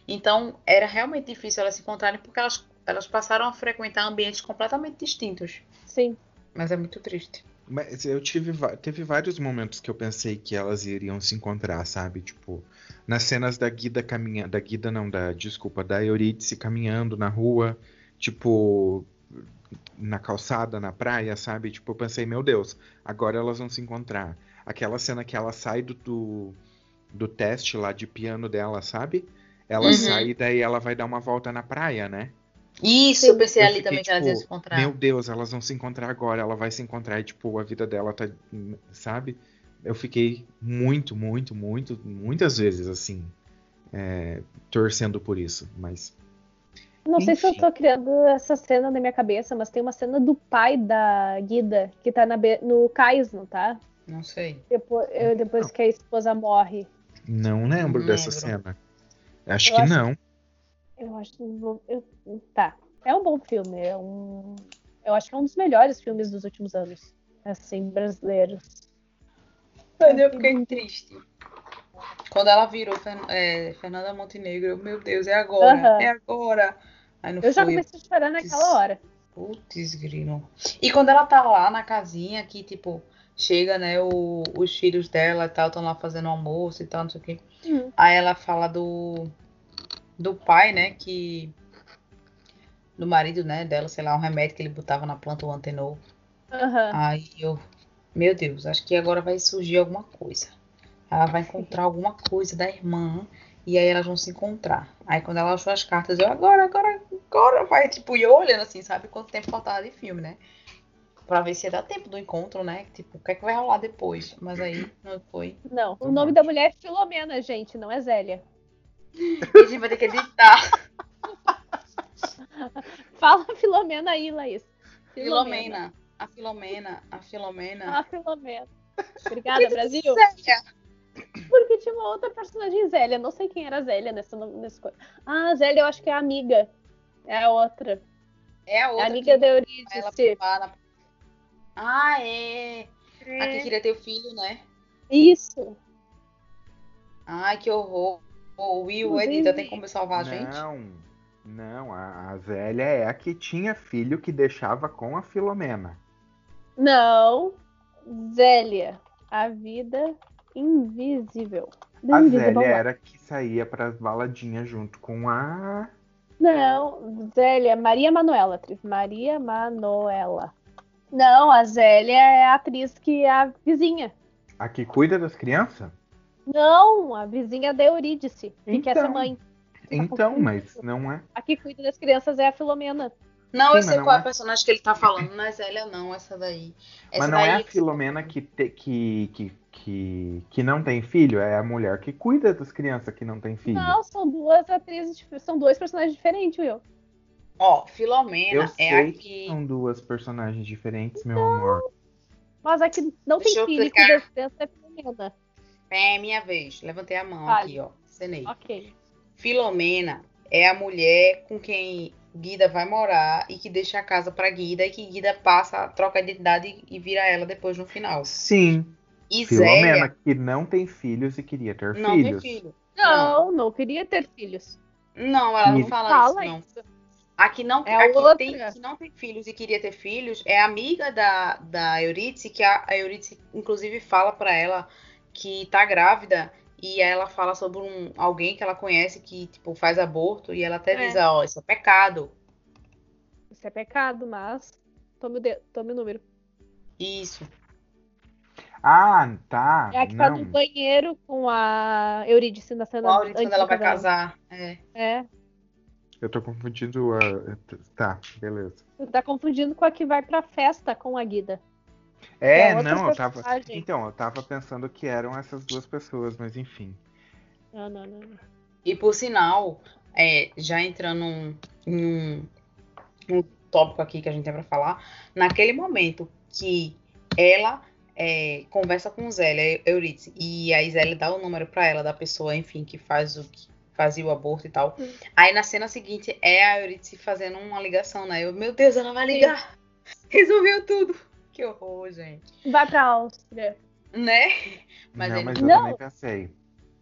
Então, era realmente difícil elas se encontrarem porque elas, elas passaram a frequentar ambientes completamente distintos. Sim. Mas é muito triste. Mas eu tive, teve vários momentos que eu pensei que elas iriam se encontrar, sabe? Tipo, nas cenas da Guida caminhando. Da Guida não, da. Desculpa, da Eurídice caminhando na rua, tipo. Na calçada, na praia, sabe? Tipo, eu pensei, meu Deus, agora elas vão se encontrar. Aquela cena que ela sai do, do, do teste lá de piano dela, sabe? Ela uhum. sai e daí ela vai dar uma volta na praia, né? Isso, eu pensei eu ali fiquei, também tipo, que elas iam se encontrar. Meu Deus, elas vão se encontrar agora, ela vai se encontrar e, tipo, a vida dela tá. Sabe? Eu fiquei muito, muito, muito, muitas vezes, assim, é, torcendo por isso, mas. Não Enfim. sei se eu tô criando essa cena na minha cabeça, mas tem uma cena do pai da Guida que tá na, no cais, não tá? Não sei. Depois, eu, depois que a esposa morre. Não lembro não dessa lembro. cena. Acho eu que acho, não. Eu acho eu, tá. É um bom filme. É um, eu acho que é um dos melhores filmes dos últimos anos. Assim, brasileiros. Mas eu fiquei triste. Quando ela virou é, Fernanda Montenegro, meu Deus, é agora, uhum. é agora. eu foi. já comecei a chorar naquela hora. Putz, grilo. E quando ela tá lá na casinha, que tipo, chega, né, o, os filhos dela e tal, estão lá fazendo almoço e tal, não sei o quê. Uhum. Aí ela fala do, do pai, né, que. Do marido, né, dela, sei lá, um remédio que ele botava na planta, o antenor. Uhum. Aí eu. Meu Deus, acho que agora vai surgir alguma coisa. Ela vai encontrar alguma coisa da irmã. E aí elas vão se encontrar. Aí quando ela achou as cartas, eu agora, agora, agora vai, tipo, e eu olhando assim, sabe quanto tempo faltava de filme, né? Pra ver se ia dar tempo do encontro, né? Tipo, o que é que vai rolar depois? Mas aí não foi. Não, o nome da mulher é Filomena, gente, não é Zélia. E a gente vai ter que editar. Fala Filomena aí, Laís. Filomena. A Filomena. A Filomena. A Filomena. Obrigada, Brasil. Zélia. Porque tinha uma outra personagem Zélia. Não sei quem era Zélia nessa, nessa coisa. Ah, Zélia eu acho que é a amiga. É a outra. É a outra. É a amiga da Eurídice. Ah, é. é. A que queria ter o filho, né? Isso. Ai, que horror. O Will, Edita, tem como salvar a gente? Não, não. A, a Zélia é a que tinha filho que deixava com a Filomena. Não. Zélia, a vida invisível. A Zélia era que saía pras baladinhas junto com a. Não, Zélia, Maria Manuela, atriz. Maria Manuela. Não, a Zélia é a atriz que é a vizinha. A que cuida das crianças? Não, a vizinha da Eurídice, que quer ser Então. mãe. Então, mas não é. A que cuida das crianças é a Filomena. Não, Sim, eu sei mas não qual é é. a personagem que ele tá falando. Não é Zélia, não, essa daí. Essa Mas não daí é a Filomena que, te- que, que, que, que não tem filho, é a mulher que cuida das crianças que não tem filho. Não, são duas atrizes, são dois personagens diferentes, Will. Ó, Filomena Eu é sei a que que. são duas personagens diferentes, meu amor. Mas a que não Deixa tem filho e explicar. cuida das crianças é a Filomena. É minha vez. Levantei a mão Fale. aqui, ó. Cenei. Ok. Filomena é a mulher com quem Guida vai morar e que deixa a casa pra Guida e que Guida passa, troca a identidade e vira ela depois no final. Sim, E Filomena Zélia que não tem filhos e queria ter não tem filhos. filho. Não, não queria ter filhos. Não, ela não fala, Fala isso, não. isso. A que não, É a que tem, que não tem filhos e queria ter filhos é amiga da, da Eurídice, que a, a Eurídice, inclusive, fala pra ela que tá grávida e ela fala sobre um, alguém que ela conhece que, tipo, faz aborto e ela até É. diz, ó, isso é pecado. Isso é pecado, mas tome o, de... tome o número. Isso. Ah, tá. É a que tá não. no banheiro com a Eurídice na cena Qual a Eurídice antes quando ela vai casar? É. É. Eu tô confundindo a. Tá, beleza. Você tá confundindo com a que vai pra festa com a Guida. É, É não, eu tava. personagem. Então, eu tava pensando que eram essas duas pessoas, mas enfim. Não, não, não. não. E por sinal, é, já entrando em um, um tópico aqui que a gente tem pra falar, naquele momento que ela é, conversa com Zélia, Eurídice, e a Zélia dá o número pra ela da pessoa, enfim, que faz o que fazia o aborto e tal. Hum. Aí na cena seguinte é a Eurídice fazendo uma ligação, né? Eu, meu Deus, ela vai ligar. Resolveu tudo. Que horror, gente. Vai pra Áustria. Né? Mas não, ele- mas eu Não. também pensei.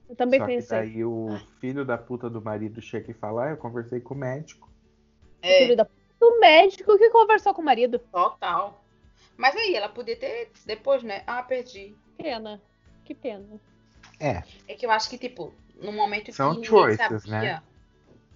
Eu também Só que pensei. daí o filho da puta do marido chega e fala, ah, eu conversei com o médico. É. Filho da... O médico que conversou com o marido. Total. Mas aí, ela podia ter depois, né? Ah, perdi. Pena. Que pena. É, É que eu acho que, tipo, no momento São que ninguém choices, sabia... né?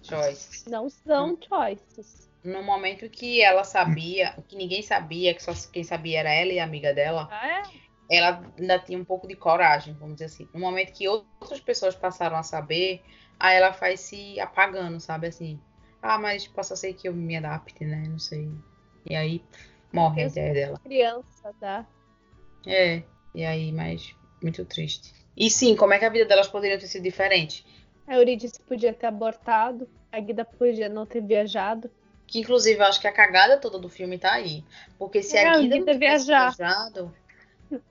Choices. Não são Hum. choices. No momento que ela sabia, que ninguém sabia, que só quem sabia era ela e a amiga dela, Ah, é? ela ainda tinha um pouco de coragem, vamos dizer assim. No momento que outras pessoas passaram a saber, aí ela faz se apagando, sabe? Assim, ah, mas possa ser que eu me adapte, né? Não sei. E aí morre a ideia dela. Criança, tá? É, e aí, mas muito triste. E sim, como é que a vida delas poderia ter sido diferente? A Eurídice podia ter abortado. A Guida podia não ter viajado. Que inclusive eu acho que a cagada toda do filme tá aí. Porque se É, a a Guida não tivesse viajar. viajado,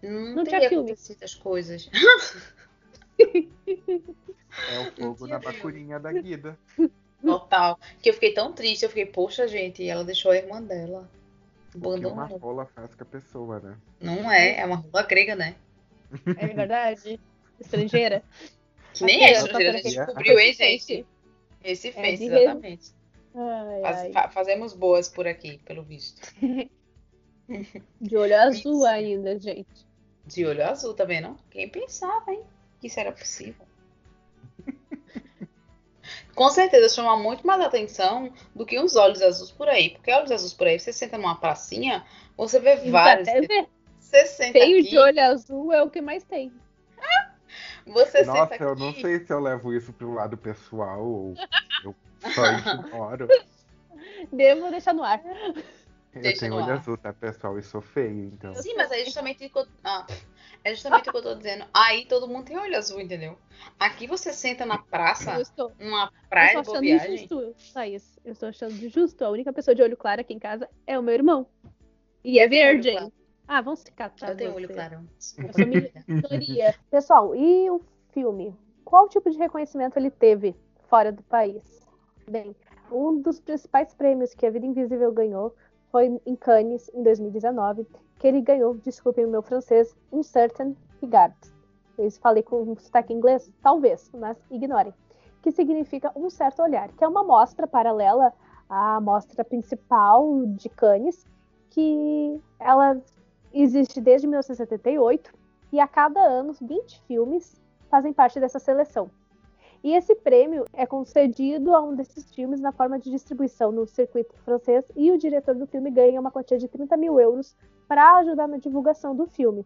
não, Não teria acontecido as coisas. É o fogo na bacurinha da Guida. Total. Que eu fiquei tão triste, eu fiquei, poxa, gente, ela deixou a irmã dela. Que uma Abandonou. rola faz com a pessoa, né? Não é, é uma rua grega, né? É verdade? Estrangeira? Que nem é, estrangeira, a gente descobriu, hein, gente? É, Recifense, de exatamente. Ai, Faz- ai. fa- fazemos boas por aqui, pelo visto. De olho azul Isso. ainda, gente. De olho azul também, não? Quem pensava, hein? Que isso era possível. Com certeza chama muito mais atenção do que uns olhos azuis por aí. Porque olhos azuis por aí, você senta numa pracinha, você vê vários. Até ver. Você senta Feio aqui, de olho azul é o que mais tem. você Nossa, senta eu aqui. não sei se eu levo isso pro lado pessoal ou só ignoro. Devo deixar no ar. Eu Deixa tenho olho ar. azul, tá, pessoal? E sou feio, então. Sim, mas é justamente o que eu... ah, é justamente o que eu tô dizendo. Aí todo mundo tem olho azul, entendeu? Aqui você senta na praça, Eu estou, numa eu praia estou de achando bobeagem. injusto, Thaís. Eu estou achando justo. A única pessoa de olho claro aqui em casa é o meu irmão. E é verde. Ah, vamos se catar. Eu tenho olho você. claro. Eu sou minoria. Pessoal, e o filme? Qual tipo de reconhecimento ele teve fora do país? Bem, um dos principais prêmios que a Vida Invisível ganhou foi em Cannes, em 2019, que ele ganhou, desculpem o meu francês, um certain regard. Eu falei com um sotaque inglês? Talvez, mas ignorem. Que significa um certo olhar, que é uma mostra paralela à mostra principal de Cannes, que ela existe desde 1978 e a cada ano 20 filmes fazem parte dessa seleção. E esse prêmio é concedido a um desses filmes na forma de distribuição no circuito francês e o diretor do filme ganha uma quantia de 30 mil euros para ajudar na divulgação do filme.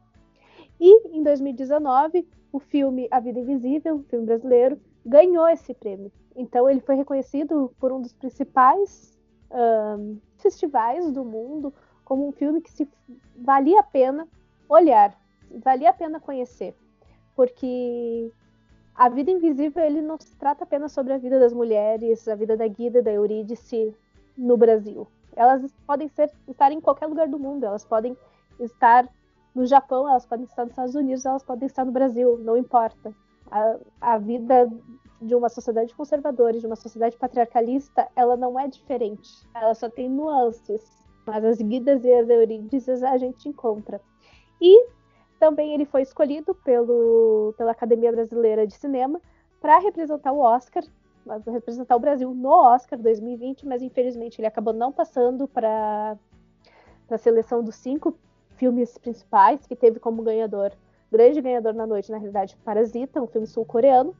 E em 2019, o filme A Vida Invisível, um filme brasileiro, ganhou esse prêmio. Então ele foi reconhecido por um dos principais um, festivais do mundo como um filme que se valia a pena olhar, valia a pena conhecer, porque a vida invisível ele não se trata apenas sobre a vida das mulheres, a vida da Guida, da Eurídice no Brasil. Elas podem ser, estar em qualquer lugar do mundo, elas podem estar no Japão, elas podem estar nos Estados Unidos, elas podem estar no Brasil, não importa. A, a vida de uma sociedade conservadora, de uma sociedade patriarcalista, ela não é diferente. Ela só tem nuances. Mas as guidas e as eurídices a gente encontra. E também ele foi escolhido pelo, pela Academia Brasileira de Cinema para representar o Oscar, representar o Brasil no Oscar 2020, mas infelizmente ele acabou não passando para a seleção dos cinco filmes principais, que teve como ganhador, grande ganhador na noite, na realidade, Parasita, um filme sul-coreano.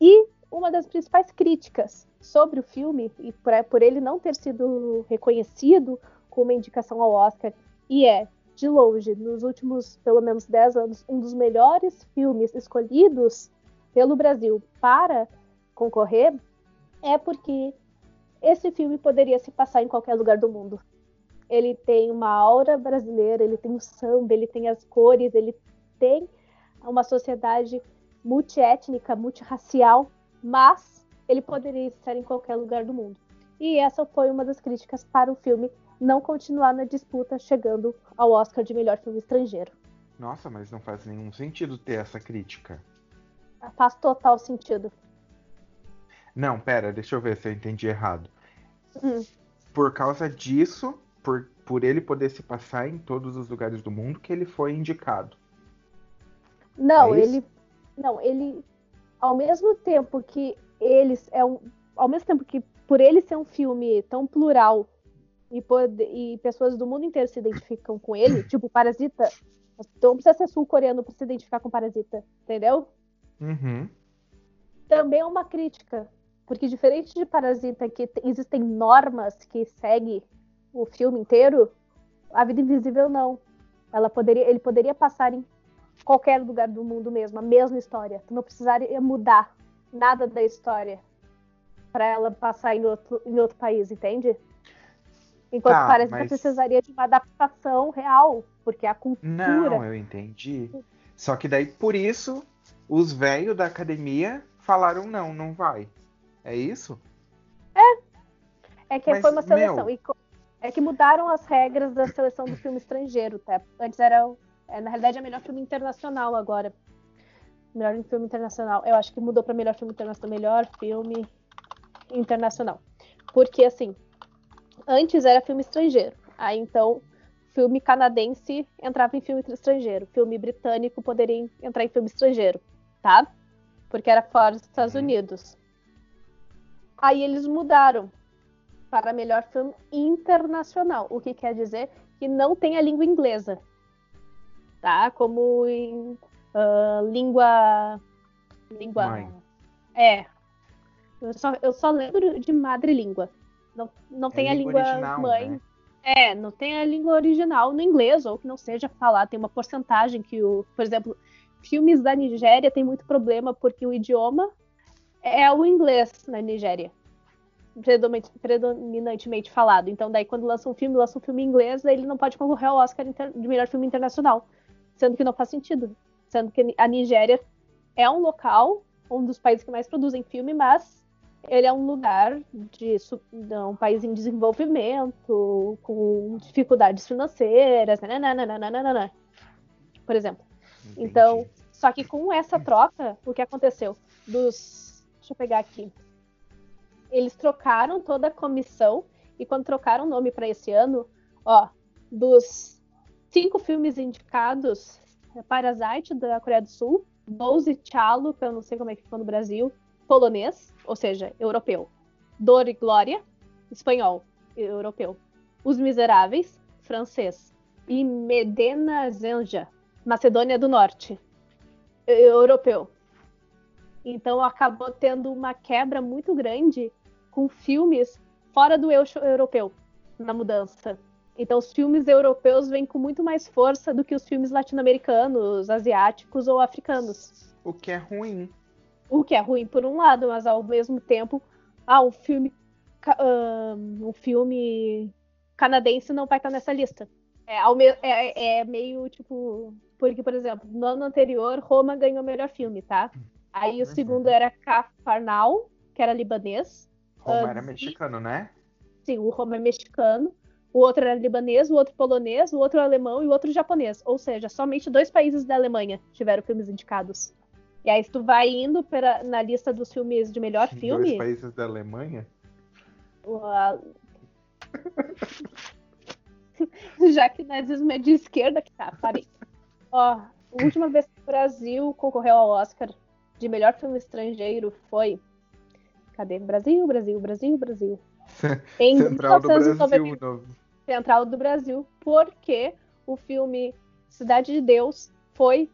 E uma das principais críticas sobre o filme, e por, por ele não ter sido reconhecido com uma indicação ao Oscar, e é de longe, nos últimos pelo menos 10 anos, um dos melhores filmes escolhidos pelo Brasil para concorrer, é porque esse filme poderia se passar em qualquer lugar do mundo. Ele tem uma aura brasileira, ele tem o samba, ele tem as cores, ele tem uma sociedade multiétnica, multirracial, mas ele poderia estar em qualquer lugar do mundo. E essa foi uma das críticas para o filme não continuar na disputa, chegando ao Oscar de melhor filme estrangeiro. Nossa, mas não faz nenhum sentido ter essa crítica. Faz total sentido. Não, pera, deixa eu ver se eu entendi errado. Hum. Por causa disso, por, por ele poder se passar em todos os lugares do mundo, que ele foi indicado. Não, é ele. Não, ele. Ao mesmo tempo que eles é um. Ao mesmo tempo que por ele ser um filme tão plural e, poder, e pessoas do mundo inteiro se identificam com ele, tipo Parasita. Então não precisa ser sul-coreano para se identificar com Parasita, entendeu? Uhum. Também é uma crítica, porque diferente de Parasita, que existem normas que seguem o filme inteiro, A Vida Invisível não. Ela poderia, ele poderia passar em qualquer lugar do mundo mesmo, a mesma história. Tu não precisaria mudar nada da história para ela passar em outro, em outro país, entende? Enquanto tá, parece mas... que precisaria de uma adaptação real, porque a cultura. Não, eu entendi. Só que daí, por isso, os velhos da academia falaram não, não vai. É isso? É. É que mas, foi uma seleção. Meu... É que mudaram as regras da seleção do filme estrangeiro, tá? Antes era. É, na realidade, é melhor filme internacional agora. Melhor filme internacional. Eu acho que mudou para melhor filme internacional. Melhor filme internacional. Porque, assim, Antes era filme estrangeiro. Aí então, filme canadense entrava em filme estrangeiro. Filme britânico poderia entrar em filme estrangeiro, tá? Porque era fora dos Estados uhum. Unidos. Aí eles mudaram para melhor filme internacional, o que quer dizer que não tem a língua inglesa, tá? Como em uh, língua língua Mãe. é. Eu só, eu só lembro de madre língua. Não, não é tem a língua, original, mãe. Né? É, não tem a língua original no inglês, ou que não seja falar. Tem uma porcentagem que, o, por exemplo, filmes da Nigéria tem muito problema porque o idioma é o inglês na Nigéria. Predominantemente falado. Então, daí, quando lança um filme, lança um filme em inglês, ele não pode concorrer ao Oscar de melhor filme internacional. Sendo que não faz sentido. Sendo que a Nigéria é um local, um dos países que mais produzem filme, mas ele é um lugar de, um país em desenvolvimento, com dificuldades financeiras, nananana, por exemplo. Entendi. Então, só que com essa troca, o que aconteceu? Dos. Deixa eu pegar aqui. Eles trocaram toda a comissão, e quando trocaram o nome para esse ano, ó, dos cinco filmes indicados, é Parasite da Coreia do Sul, Doze Chalo, que eu não sei como é que ficou no Brasil, polonês, ou seja, europeu. Dor e Glória, espanhol, europeu. Os Miseráveis, francês. E Medena Zenja, Macedônia do Norte, europeu. Então acabou tendo uma quebra muito grande com filmes fora do eixo europeu na mudança. Então os filmes europeus vêm com muito mais força do que os filmes latino-americanos, asiáticos ou africanos. O que é ruim. O que é ruim por um lado, mas ao mesmo tempo, ah, um filme um filme canadense não vai estar nessa lista. É, é, é, meio tipo. Porque, por exemplo, no ano anterior, Roma ganhou o melhor filme, tá? Aí o uhum. segundo era Cafarnal, que era libanês. Roma uh, era mexicano, né? Sim, o Roma é mexicano. O outro era libanês, o outro polonês, o outro alemão e o outro japonês. Ou seja, somente dois países da Alemanha tiveram filmes indicados. E aí, se tu vai indo pra, na lista dos filmes de melhor filme. Dois países da Alemanha? Já que nazismo é de esquerda, que tá, parei. Ó, a última vez que o Brasil concorreu ao Oscar de melhor filme estrangeiro foi. Cadê? Brasil, Brasil, Brasil, Brasil. Em Central do Brasil. Central do Brasil, porque o filme Cidade de Deus foi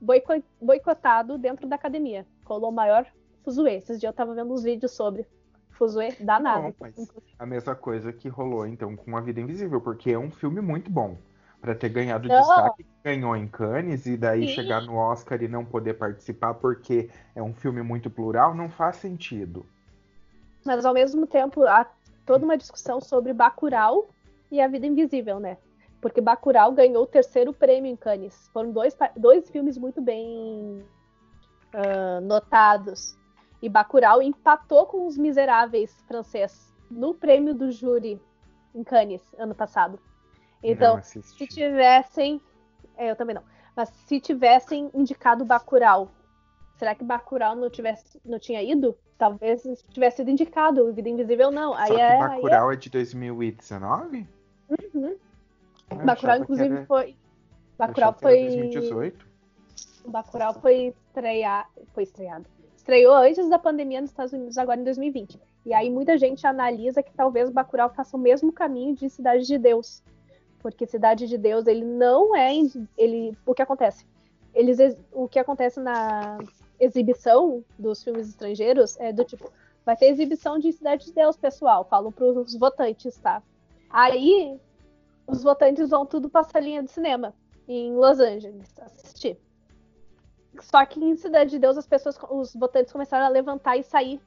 boicotado dentro da academia. Colou maior fuzuê. Esses dias eu tava vendo uns vídeos sobre. Fuzue danado. Não, a mesma coisa que rolou então com A Vida Invisível, porque é um filme muito bom. Para ter ganhado não. destaque, ganhou em Cannes e daí Sim. chegar no Oscar e não poder participar porque é um filme muito plural, não faz sentido. Mas ao mesmo tempo, há toda uma discussão sobre Bacurau e A Vida Invisível, né? Porque Bacurau ganhou o terceiro prêmio em Cannes. Foram dois, dois filmes muito bem uh, notados. E Bacurau empatou com Os Miseráveis francês no prêmio do júri em Cannes ano passado. Então, se tivessem, é, eu também não, mas se tivessem indicado Bacurau, será que Bacurau não tivesse, não tinha ido? Talvez tivesse sido indicado, Vida Invisível não. Aí Só é, Bacurau é... é de 2019? Uhum. Bacurau inclusive era... foi Bacurau foi 2018. Bacurau foi estrear, foi estreado estreou antes da pandemia nos Estados Unidos, agora em 2020. E aí muita gente analisa que talvez o Bacurau faça o mesmo caminho de Cidade de Deus. Porque Cidade de Deus, ele não é. Ele, o que acontece? Eles, o que acontece na exibição dos filmes estrangeiros é do tipo: vai ter exibição de Cidade de Deus, pessoal. Falam para os votantes, tá? Aí os votantes vão tudo para a salinha de cinema em Los Angeles assistir. Só que em Cidade de Deus as pessoas, os votantes começaram a levantar e sair.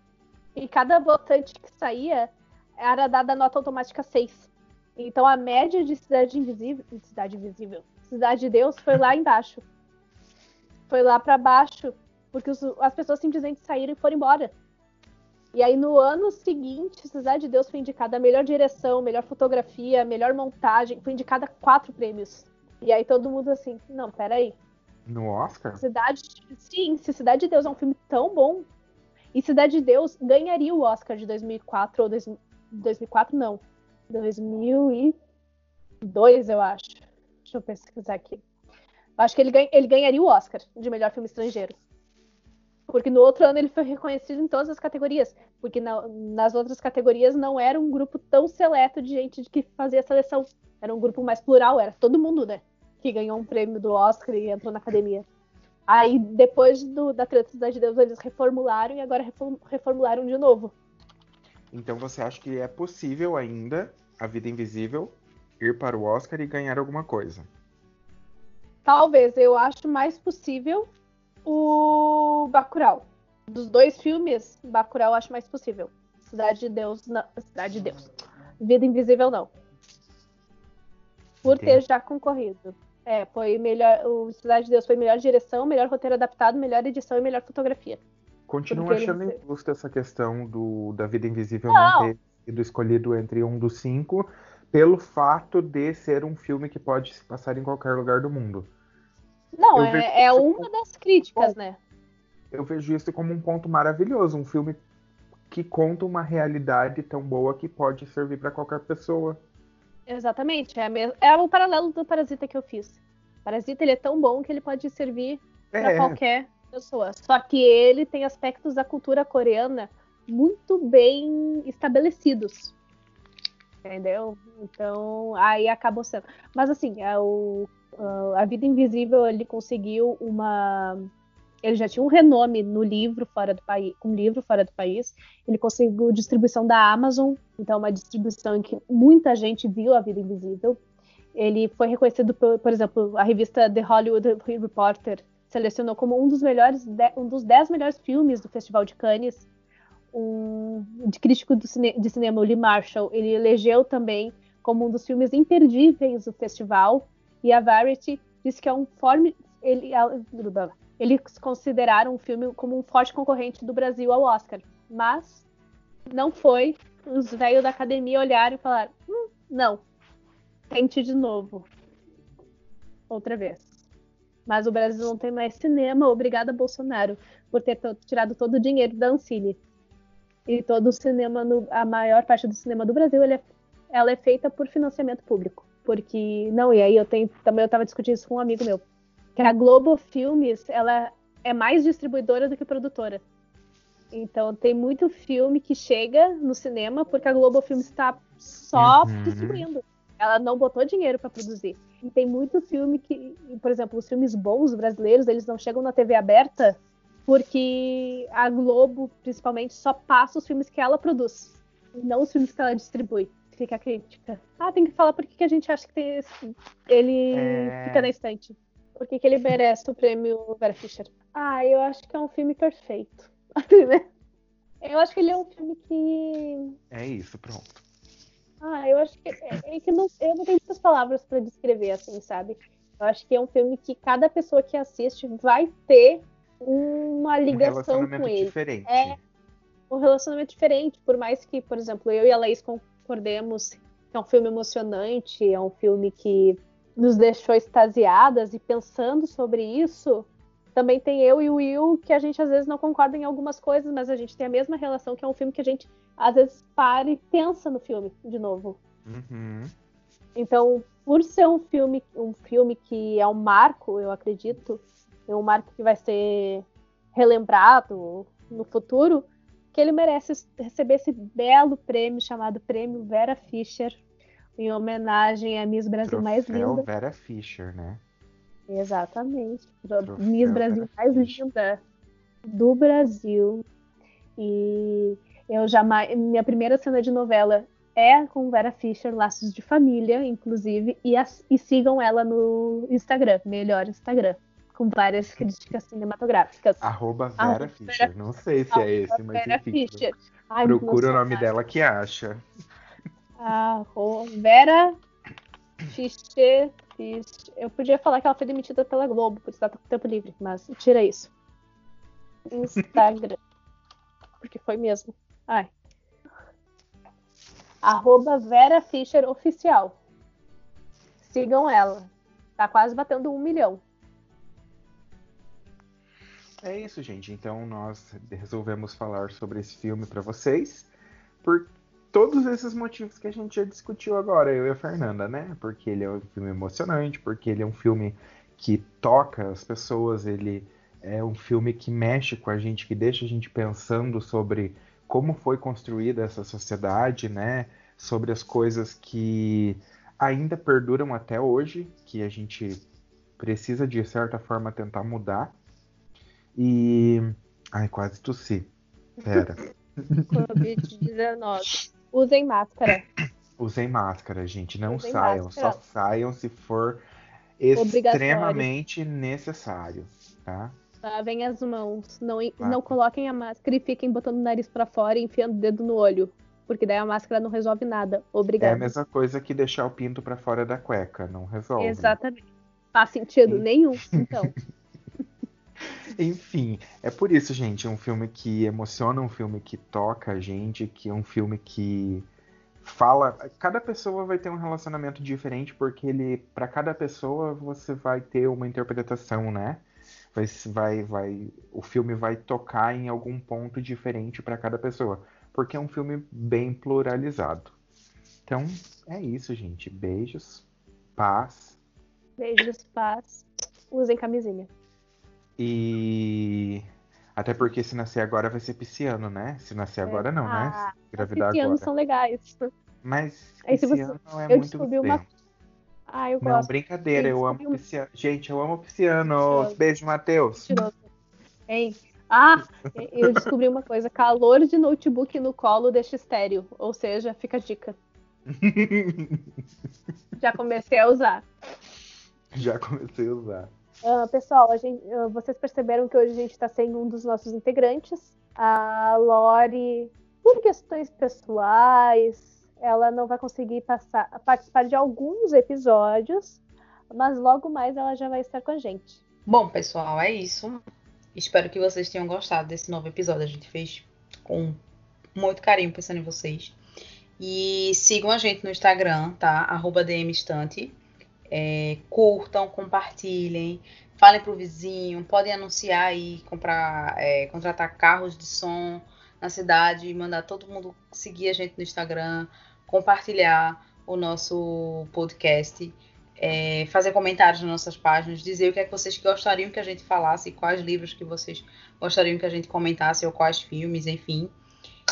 E cada votante que saía era dada nota automática 6. Então a média de Cidade Invisível, Cidade Invisível, Cidade de Deus foi lá embaixo. Foi lá para baixo, porque os, as pessoas simplesmente saíram e foram embora. E aí no ano seguinte, Cidade de Deus foi indicada a melhor direção, melhor fotografia, melhor montagem, foi indicada quatro prêmios. E aí todo mundo assim, não, peraí, no Oscar? Cidade, sim, se Cidade de Deus é um filme tão bom, e Cidade de Deus ganharia o Oscar de 2004 ou dois, 2004 não, 2002 eu acho. Deixa eu pesquisar aqui. Acho que ele, ganha, ele ganharia o Oscar de melhor filme estrangeiro. Porque no outro ano ele foi reconhecido em todas as categorias. Porque na, nas outras categorias não era um grupo tão seleto de gente que fazia a seleção. Era um grupo mais plural, era todo mundo, né? que ganhou um prêmio do Oscar e entrou na academia. Aí, depois do, da Treta de Deus, eles reformularam e agora reformularam de novo. Então você acha que é possível ainda a Vida Invisível ir para o Oscar e ganhar alguma coisa? Talvez, eu acho mais possível o Bacurau. Dos dois filmes, Bacurau eu acho mais possível. Cidade de Deus, não. Cidade de Deus. Vida Invisível não. Por Entendi. ter já concorrido. É, foi melhor. O Cidade de Deus foi melhor direção, melhor roteiro adaptado, melhor edição e melhor fotografia. Continuo achando ele... injusta essa questão do, da Vida Invisível não. não ter sido escolhido entre um dos cinco, pelo fato de ser um filme que pode se passar em qualquer lugar do mundo. Não, é, é uma como... das críticas, né? Eu vejo isso como um ponto maravilhoso, um filme que conta uma realidade tão boa que pode servir para qualquer pessoa. Exatamente. É, mesmo, é o paralelo do Parasita que eu fiz. Parasita ele é tão bom que ele pode servir é. para qualquer pessoa. Só que ele tem aspectos da cultura coreana muito bem estabelecidos. Entendeu? Então, aí acabou sendo. Mas assim, é o, a Vida Invisível ele conseguiu uma ele já tinha um renome no livro fora do país, com livro fora do país. Ele conseguiu distribuição da Amazon, então uma distribuição em que muita gente viu A Vida Invisível. Ele foi reconhecido por, por exemplo, a revista The Hollywood Reporter selecionou como um dos melhores, um dos dez melhores filmes do Festival de Cannes. Um de crítico cine, de cinema, o Lee Marshall, ele elegeu também como um dos filmes imperdíveis do festival. E a Variety disse que é um forme, ele, eles consideraram o filme como um forte concorrente do Brasil ao Oscar, mas não foi. Os velhos da academia olharam e falaram: hum, não, tente de novo. Outra vez. Mas o Brasil não tem mais cinema. Obrigada, Bolsonaro, por ter tirado todo o dinheiro da Ancine. E todo o cinema, no, a maior parte do cinema do Brasil, é, ela é feita por financiamento público. Porque, não, e aí eu tenho, também eu estava discutindo isso com um amigo meu que a Globo Filmes ela é mais distribuidora do que produtora. Então tem muito filme que chega no cinema porque a Globo Filmes está só uhum. distribuindo. Ela não botou dinheiro para produzir. E tem muito filme que, por exemplo, os filmes bons brasileiros, eles não chegam na TV aberta porque a Globo, principalmente, só passa os filmes que ela produz, não os filmes que ela distribui. Fica a crítica. Ah, tem que falar porque que a gente acha que tem esse... ele é... fica na estante. Por que, que ele merece o prêmio Vera Fischer? Ah, eu acho que é um filme perfeito. Eu acho que ele é um filme que. É isso, pronto. Ah, eu acho que. É, é que não, eu não tenho muitas palavras para descrever, assim, sabe? Eu acho que é um filme que cada pessoa que assiste vai ter uma ligação um com ele. Diferente. É um relacionamento diferente, por mais que, por exemplo, eu e a Laís que é um filme emocionante, é um filme que nos deixou extasiadas e pensando sobre isso, também tem eu e o Will que a gente às vezes não concorda em algumas coisas, mas a gente tem a mesma relação, que é um filme que a gente às vezes para e pensa no filme de novo. Uhum. Então, por ser um filme, um filme que é um marco, eu acredito, é um marco que vai ser relembrado no futuro, que ele merece receber esse belo prêmio chamado Prêmio Vera Fischer em homenagem à Miss Brasil Troféu mais linda. Vera Fischer, né? Exatamente. Troféu Miss Brasil Vera mais Fischer. linda do Brasil. E eu jamais. Minha primeira cena de novela é com Vera Fischer, Laços de Família, inclusive, e, as, e sigam ela no Instagram, melhor Instagram, com várias críticas cinematográficas. Arroba Vera Arroba Fischer. Vera, Não sei se é esse, mas Vera enfim. Fischer. Ai, procura o nome dela que acha. A Vera Fischer, Eu podia falar que ela foi demitida pela Globo, por estar com tempo livre, mas tira isso. Instagram. Porque foi mesmo. Ai. Arroba Vera Fischer Oficial. Sigam ela. Tá quase batendo um milhão. É isso, gente. Então nós resolvemos falar sobre esse filme para vocês. Por todos esses motivos que a gente já discutiu agora, eu e a Fernanda, né? Porque ele é um filme emocionante, porque ele é um filme que toca as pessoas, ele é um filme que mexe com a gente, que deixa a gente pensando sobre como foi construída essa sociedade, né? Sobre as coisas que ainda perduram até hoje, que a gente precisa de certa forma tentar mudar. E. Ai, quase tossi. Pera. Covid-19. Usem máscara. Usem máscara, gente. Não Usem saiam. Máscara. Só saiam se for extremamente necessário, tá? Lavem as mãos. Não, não coloquem a máscara e fiquem botando o nariz para fora e enfiando o dedo no olho. Porque daí a máscara não resolve nada. Obrigada. É a mesma coisa que deixar o pinto para fora da cueca. Não resolve. Exatamente. Faz sentido Sim. nenhum, então. Enfim, é por isso, gente, é um filme que emociona, um filme que toca a gente, que é um filme que fala. Cada pessoa vai ter um relacionamento diferente, porque ele, para cada pessoa, você vai ter uma interpretação, né? Vai, vai, vai, o filme vai tocar em algum ponto diferente para cada pessoa, porque é um filme bem pluralizado. Então, é isso, gente. Beijos, paz. Beijos, paz. Usem camisinha. E até porque se nascer agora vai ser pisciano, né? Se nascer agora não, né? ah, né? Engravidar agora. são legais. Mas Aí, pisciano você... é eu muito bem. Uma... Ah, eu gosto. Não, brincadeira, eu, eu amo um... pisciano. Gente, eu amo pisciano. Beijo, Matheus. Hein? Ah, eu descobri uma coisa: calor de notebook no colo deixa estéreo. Ou seja, fica a dica. Já comecei a usar. Já comecei a usar. Uh, pessoal, gente, uh, vocês perceberam que hoje a gente está sem um dos nossos integrantes. A Lori, por questões pessoais, ela não vai conseguir passar, participar de alguns episódios, mas logo mais ela já vai estar com a gente. Bom, pessoal, é isso. Espero que vocês tenham gostado desse novo episódio. A gente fez com muito carinho pensando em vocês. E sigam a gente no Instagram, tá? Arroba DMestante. É, curtam, compartilhem, falem pro vizinho, podem anunciar aí, comprar, é, contratar carros de som na cidade, mandar todo mundo seguir a gente no Instagram, compartilhar o nosso podcast é, fazer comentários nas nossas páginas, dizer o que é que vocês gostariam que a gente falasse, quais livros que vocês gostariam que a gente comentasse, ou quais filmes, enfim.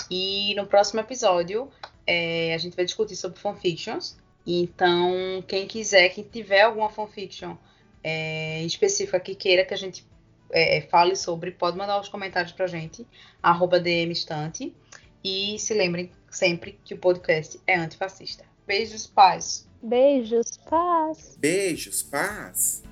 E no próximo episódio é, a gente vai discutir sobre fanfictions. Então, quem quiser, quem tiver alguma fanfiction é, específica que queira que a gente é, fale sobre, pode mandar os comentários pra gente, arroba dmstante. E se lembrem sempre que o podcast é antifascista. Beijos, paz! Beijos, paz. Beijos, paz.